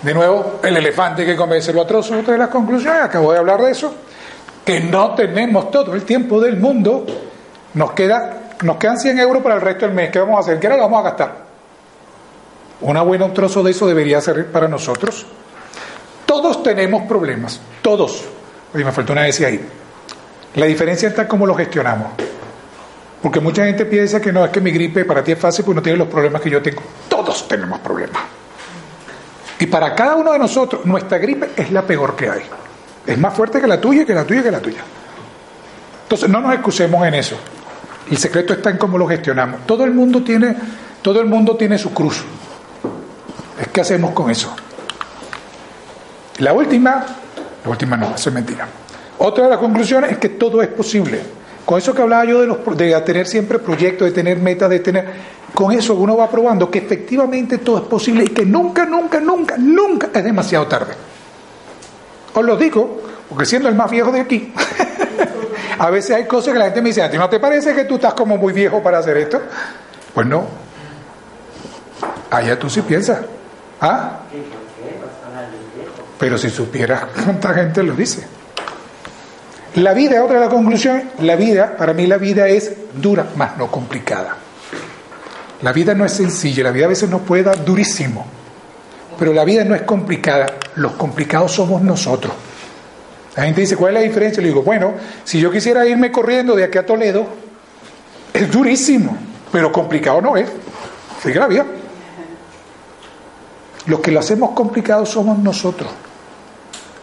De nuevo, el elefante que convence lo atroz, otra de las conclusiones, acabo de hablar de eso, que no tenemos todo el tiempo del mundo, nos queda nos quedan 100 euros para el resto del mes. ¿Qué vamos a hacer? ¿Qué hora lo vamos a gastar? Una buena un trozo de eso debería ser para nosotros. Todos tenemos problemas, todos. Oye, me faltó una vez ahí. La diferencia está cómo lo gestionamos. Porque mucha gente piensa que no, es que mi gripe para ti es fácil porque no tiene los problemas que yo tengo. Todos tenemos problemas. Y para cada uno de nosotros, nuestra gripe es la peor que hay. Es más fuerte que la tuya, que la tuya, que la tuya. Entonces, no nos excusemos en eso. El secreto está en cómo lo gestionamos. Todo el mundo tiene, todo el mundo tiene su cruz. Es qué hacemos con eso. La última, la última no, eso es mentira. Otra de las conclusiones es que todo es posible. Con eso que hablaba yo de, los, de tener siempre proyectos, de tener metas, de tener... Con eso uno va probando que efectivamente todo es posible y que nunca, nunca, nunca, nunca es demasiado tarde. Os lo digo, porque siendo el más viejo de aquí, [LAUGHS] A veces hay cosas que la gente me dice, ¿a ti no te parece que tú estás como muy viejo para hacer esto? Pues no. Allá tú sí piensas. ¿Ah? Pero si supieras [LAUGHS] cuánta gente lo dice. La vida, otra de las conclusiones, la vida, para mí la vida es dura, más no complicada. La vida no es sencilla, la vida a veces nos puede dar durísimo. pero la vida no es complicada, los complicados somos nosotros. La gente dice, ¿cuál es la diferencia? Le digo, bueno, si yo quisiera irme corriendo de aquí a Toledo, es durísimo, pero complicado no es. Sigue la vida. Los que lo hacemos complicado somos nosotros.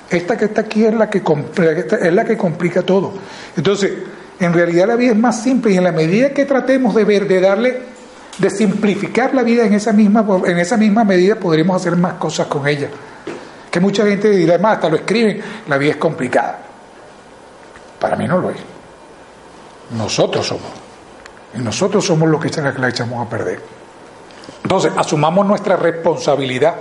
Esta que está aquí es la que, es la que complica todo. Entonces, en realidad la vida es más simple y en la medida que tratemos de ver, de darle, de simplificar la vida en esa misma, en esa misma medida, podremos hacer más cosas con ella. Que mucha gente dirá, además, hasta lo escriben, la vida es complicada. Para mí no lo es. Nosotros somos. Y nosotros somos los que la echamos a perder. Entonces, asumamos nuestra responsabilidad.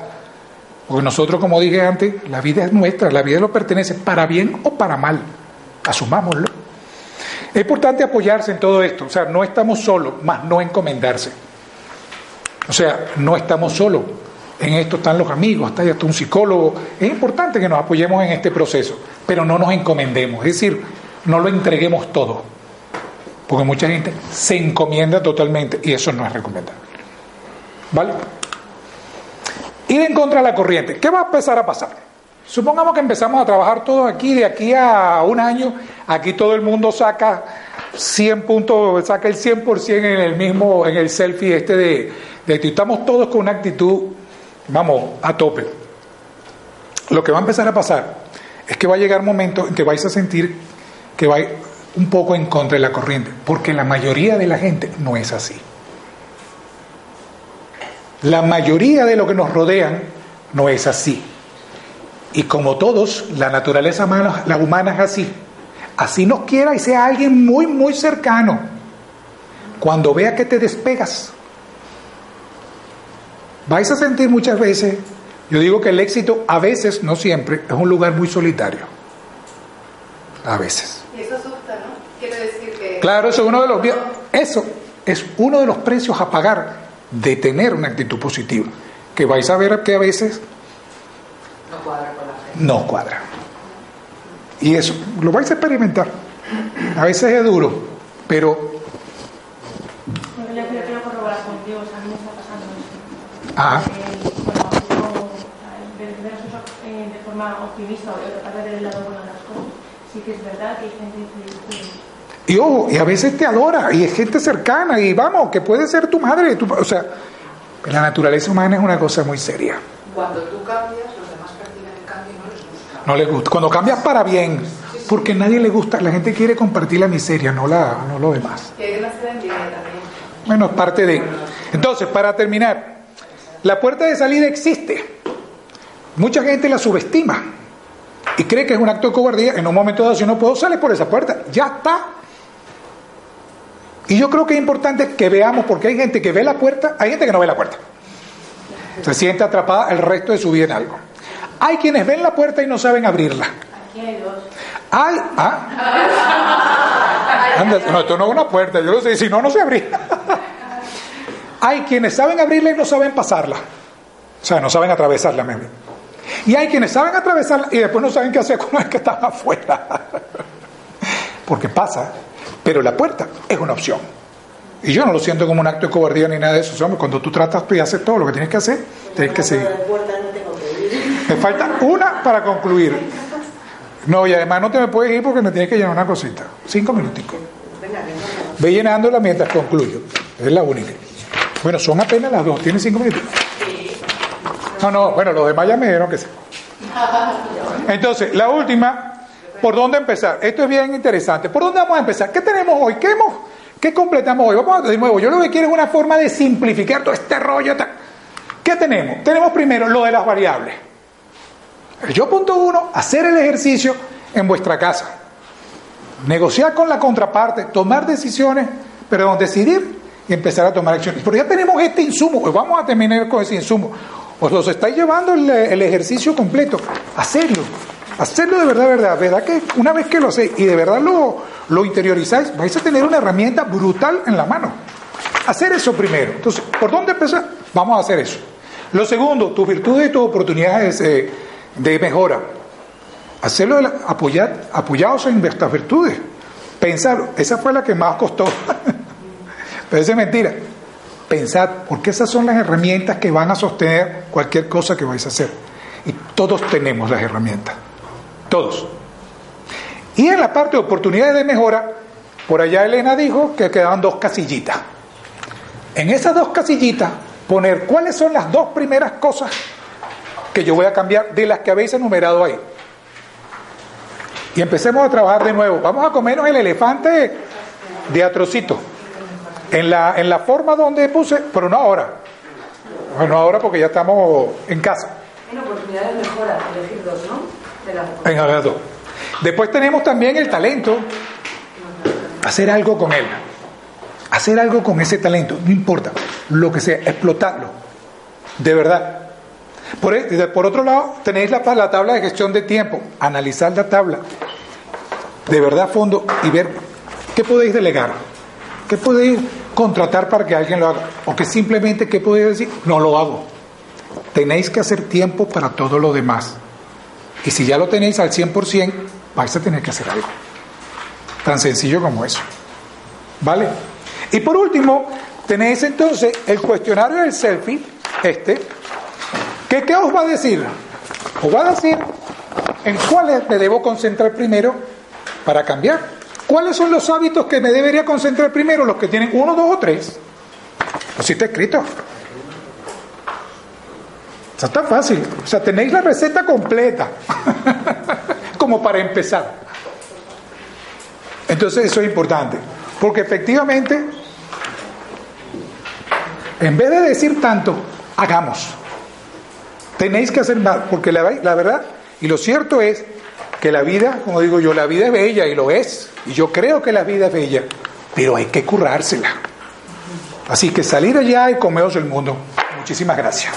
Porque nosotros, como dije antes, la vida es nuestra, la vida lo pertenece, para bien o para mal. Asumámoslo. Es importante apoyarse en todo esto. O sea, no estamos solos, más no encomendarse. O sea, no estamos solos. En esto están los amigos, está hasta un psicólogo. Es importante que nos apoyemos en este proceso, pero no nos encomendemos. Es decir, no lo entreguemos todo. Porque mucha gente se encomienda totalmente y eso no es recomendable. ¿Vale? Ir en contra de la corriente. ¿Qué va a empezar a pasar? Supongamos que empezamos a trabajar todos aquí, de aquí a un año, aquí todo el mundo saca 100 puntos, saca el 100% en el mismo, en el selfie este de, de estamos todos con una actitud, vamos, a tope. Lo que va a empezar a pasar es que va a llegar un momento en que vais a sentir que va un poco en contra de la corriente, porque la mayoría de la gente no es así. La mayoría de lo que nos rodean no es así. Y como todos, la naturaleza humana, la humana es así. Así nos quiera y sea alguien muy, muy cercano. Cuando vea que te despegas, vais a sentir muchas veces, yo digo que el éxito a veces, no siempre, es un lugar muy solitario. A veces. Y eso asusta, ¿no? Quiere decir que... Claro, eso es uno de los, eso es uno de los precios a pagar de tener una actitud positiva, que vais a ver que a veces no cuadra con la fe. No cuadra. Y eso lo vais a experimentar. A veces es duro, pero... Yo quiero corroborar contigo, a mí me está pasando esto. Ah. bueno, de forma optimista o tratar de ver el lado bueno de las cosas. Sí que es verdad que hay gente que y ojo, y a veces te adora, y es gente cercana, y vamos, que puede ser tu madre, tu, o sea, la naturaleza humana es una cosa muy seria. Cuando tú cambias, los demás perciben el cambio y no les gusta. No les gusta. Cuando cambias para bien, porque a nadie le gusta, la gente quiere compartir la miseria, no, la, no lo demás. Bueno, es parte de... Entonces, para terminar, la puerta de salida existe. Mucha gente la subestima y cree que es un acto de cobardía. En un momento dado, si no puedo, sale por esa puerta. Ya está. Y yo creo que es importante que veamos, porque hay gente que ve la puerta, hay gente que no ve la puerta. Se siente atrapada el resto de su vida en algo. Hay quienes ven la puerta y no saben abrirla. Aquí hay dos. Hay, ah. [LAUGHS] no, esto no es una puerta, yo no sé, si no, no se abría. [LAUGHS] hay quienes saben abrirla y no saben pasarla. O sea, no saben atravesarla, meme. Y hay quienes saben atravesarla y después no saben qué hacer con el que está [LAUGHS] afuera. Porque pasa. Pero la puerta es una opción. Y yo no lo siento como un acto de cobardía ni nada de eso. Cuando tú tratas y haces todo lo que tienes que hacer, tienes que seguir. Me falta una para concluir. No, y además no te me puedes ir porque me tienes que llenar una cosita. Cinco minuticos. Ve llenándola mientras concluyo. Es la única. Bueno, son apenas las dos. ¿Tienes cinco minutos? No, no, bueno, los demás ya me dieron que sí. Entonces, la última ¿Por dónde empezar? Esto es bien interesante. ¿Por dónde vamos a empezar? ¿Qué tenemos hoy? ¿Qué, hemos, qué completamos hoy? Vamos a de nuevo. Yo lo que quiero es una forma de simplificar todo este rollo. ¿Qué tenemos? Tenemos primero lo de las variables. Yo punto uno, hacer el ejercicio en vuestra casa. Negociar con la contraparte, tomar decisiones, perdón, decidir y empezar a tomar acciones. Pero ya tenemos este insumo, pues vamos a terminar con ese insumo. Os los estáis llevando el, ejercicio completo. Hacerlo. Hacerlo de verdad, verdad, verdad que una vez que lo hacéis y de verdad lo, lo interiorizáis, vais a tener una herramienta brutal en la mano. Hacer eso primero. Entonces, ¿por dónde empezar? Vamos a hacer eso. Lo segundo, tus virtudes y tus oportunidades eh, de mejora. Hacerlo apoyar, apoyados en estas virtudes. Pensar, esa fue la que más costó. [LAUGHS] Pero es mentira. Pensad, porque esas son las herramientas que van a sostener cualquier cosa que vais a hacer. Y todos tenemos las herramientas. Todos. Y en la parte de oportunidades de mejora, por allá Elena dijo que quedaban dos casillitas. En esas dos casillitas, poner cuáles son las dos primeras cosas que yo voy a cambiar de las que habéis enumerado ahí. Y empecemos a trabajar de nuevo. Vamos a comernos el elefante de atrocito. En la, en la forma donde puse, pero no ahora. Bueno, ahora porque ya estamos en casa. En oportunidades de mejora, elegir dos, ¿no? De las dos. En dos. Después tenemos también el talento. Hacer algo con él. Hacer algo con ese talento. No importa. Lo que sea. Explotarlo. De verdad. Por, e- por otro lado, tenéis la, la tabla de gestión de tiempo. Analizar la tabla. De verdad a fondo y ver qué podéis delegar. ¿Qué podéis contratar para que alguien lo haga? O que simplemente, ¿qué podéis decir? No lo hago. Tenéis que hacer tiempo para todo lo demás. Y si ya lo tenéis al 100%, vais a tener que hacer algo. Tan sencillo como eso. ¿Vale? Y por último, tenéis entonces el cuestionario del selfie, este, que ¿qué os va a decir? Os va a decir en cuáles me debo concentrar primero para cambiar. ¿Cuáles son los hábitos que me debería concentrar primero? Los que tienen uno, dos o tres. Así está escrito. Eso está fácil. O sea, tenéis la receta completa. [LAUGHS] Como para empezar. Entonces eso es importante. Porque efectivamente, en vez de decir tanto, hagamos. Tenéis que hacer más. Porque la, verdad, y lo cierto es que la vida, como digo yo, la vida es bella y lo es. Y yo creo que la vida es bella. Pero hay que currársela. Así que salir allá y comeos el mundo. Muchísimas gracias.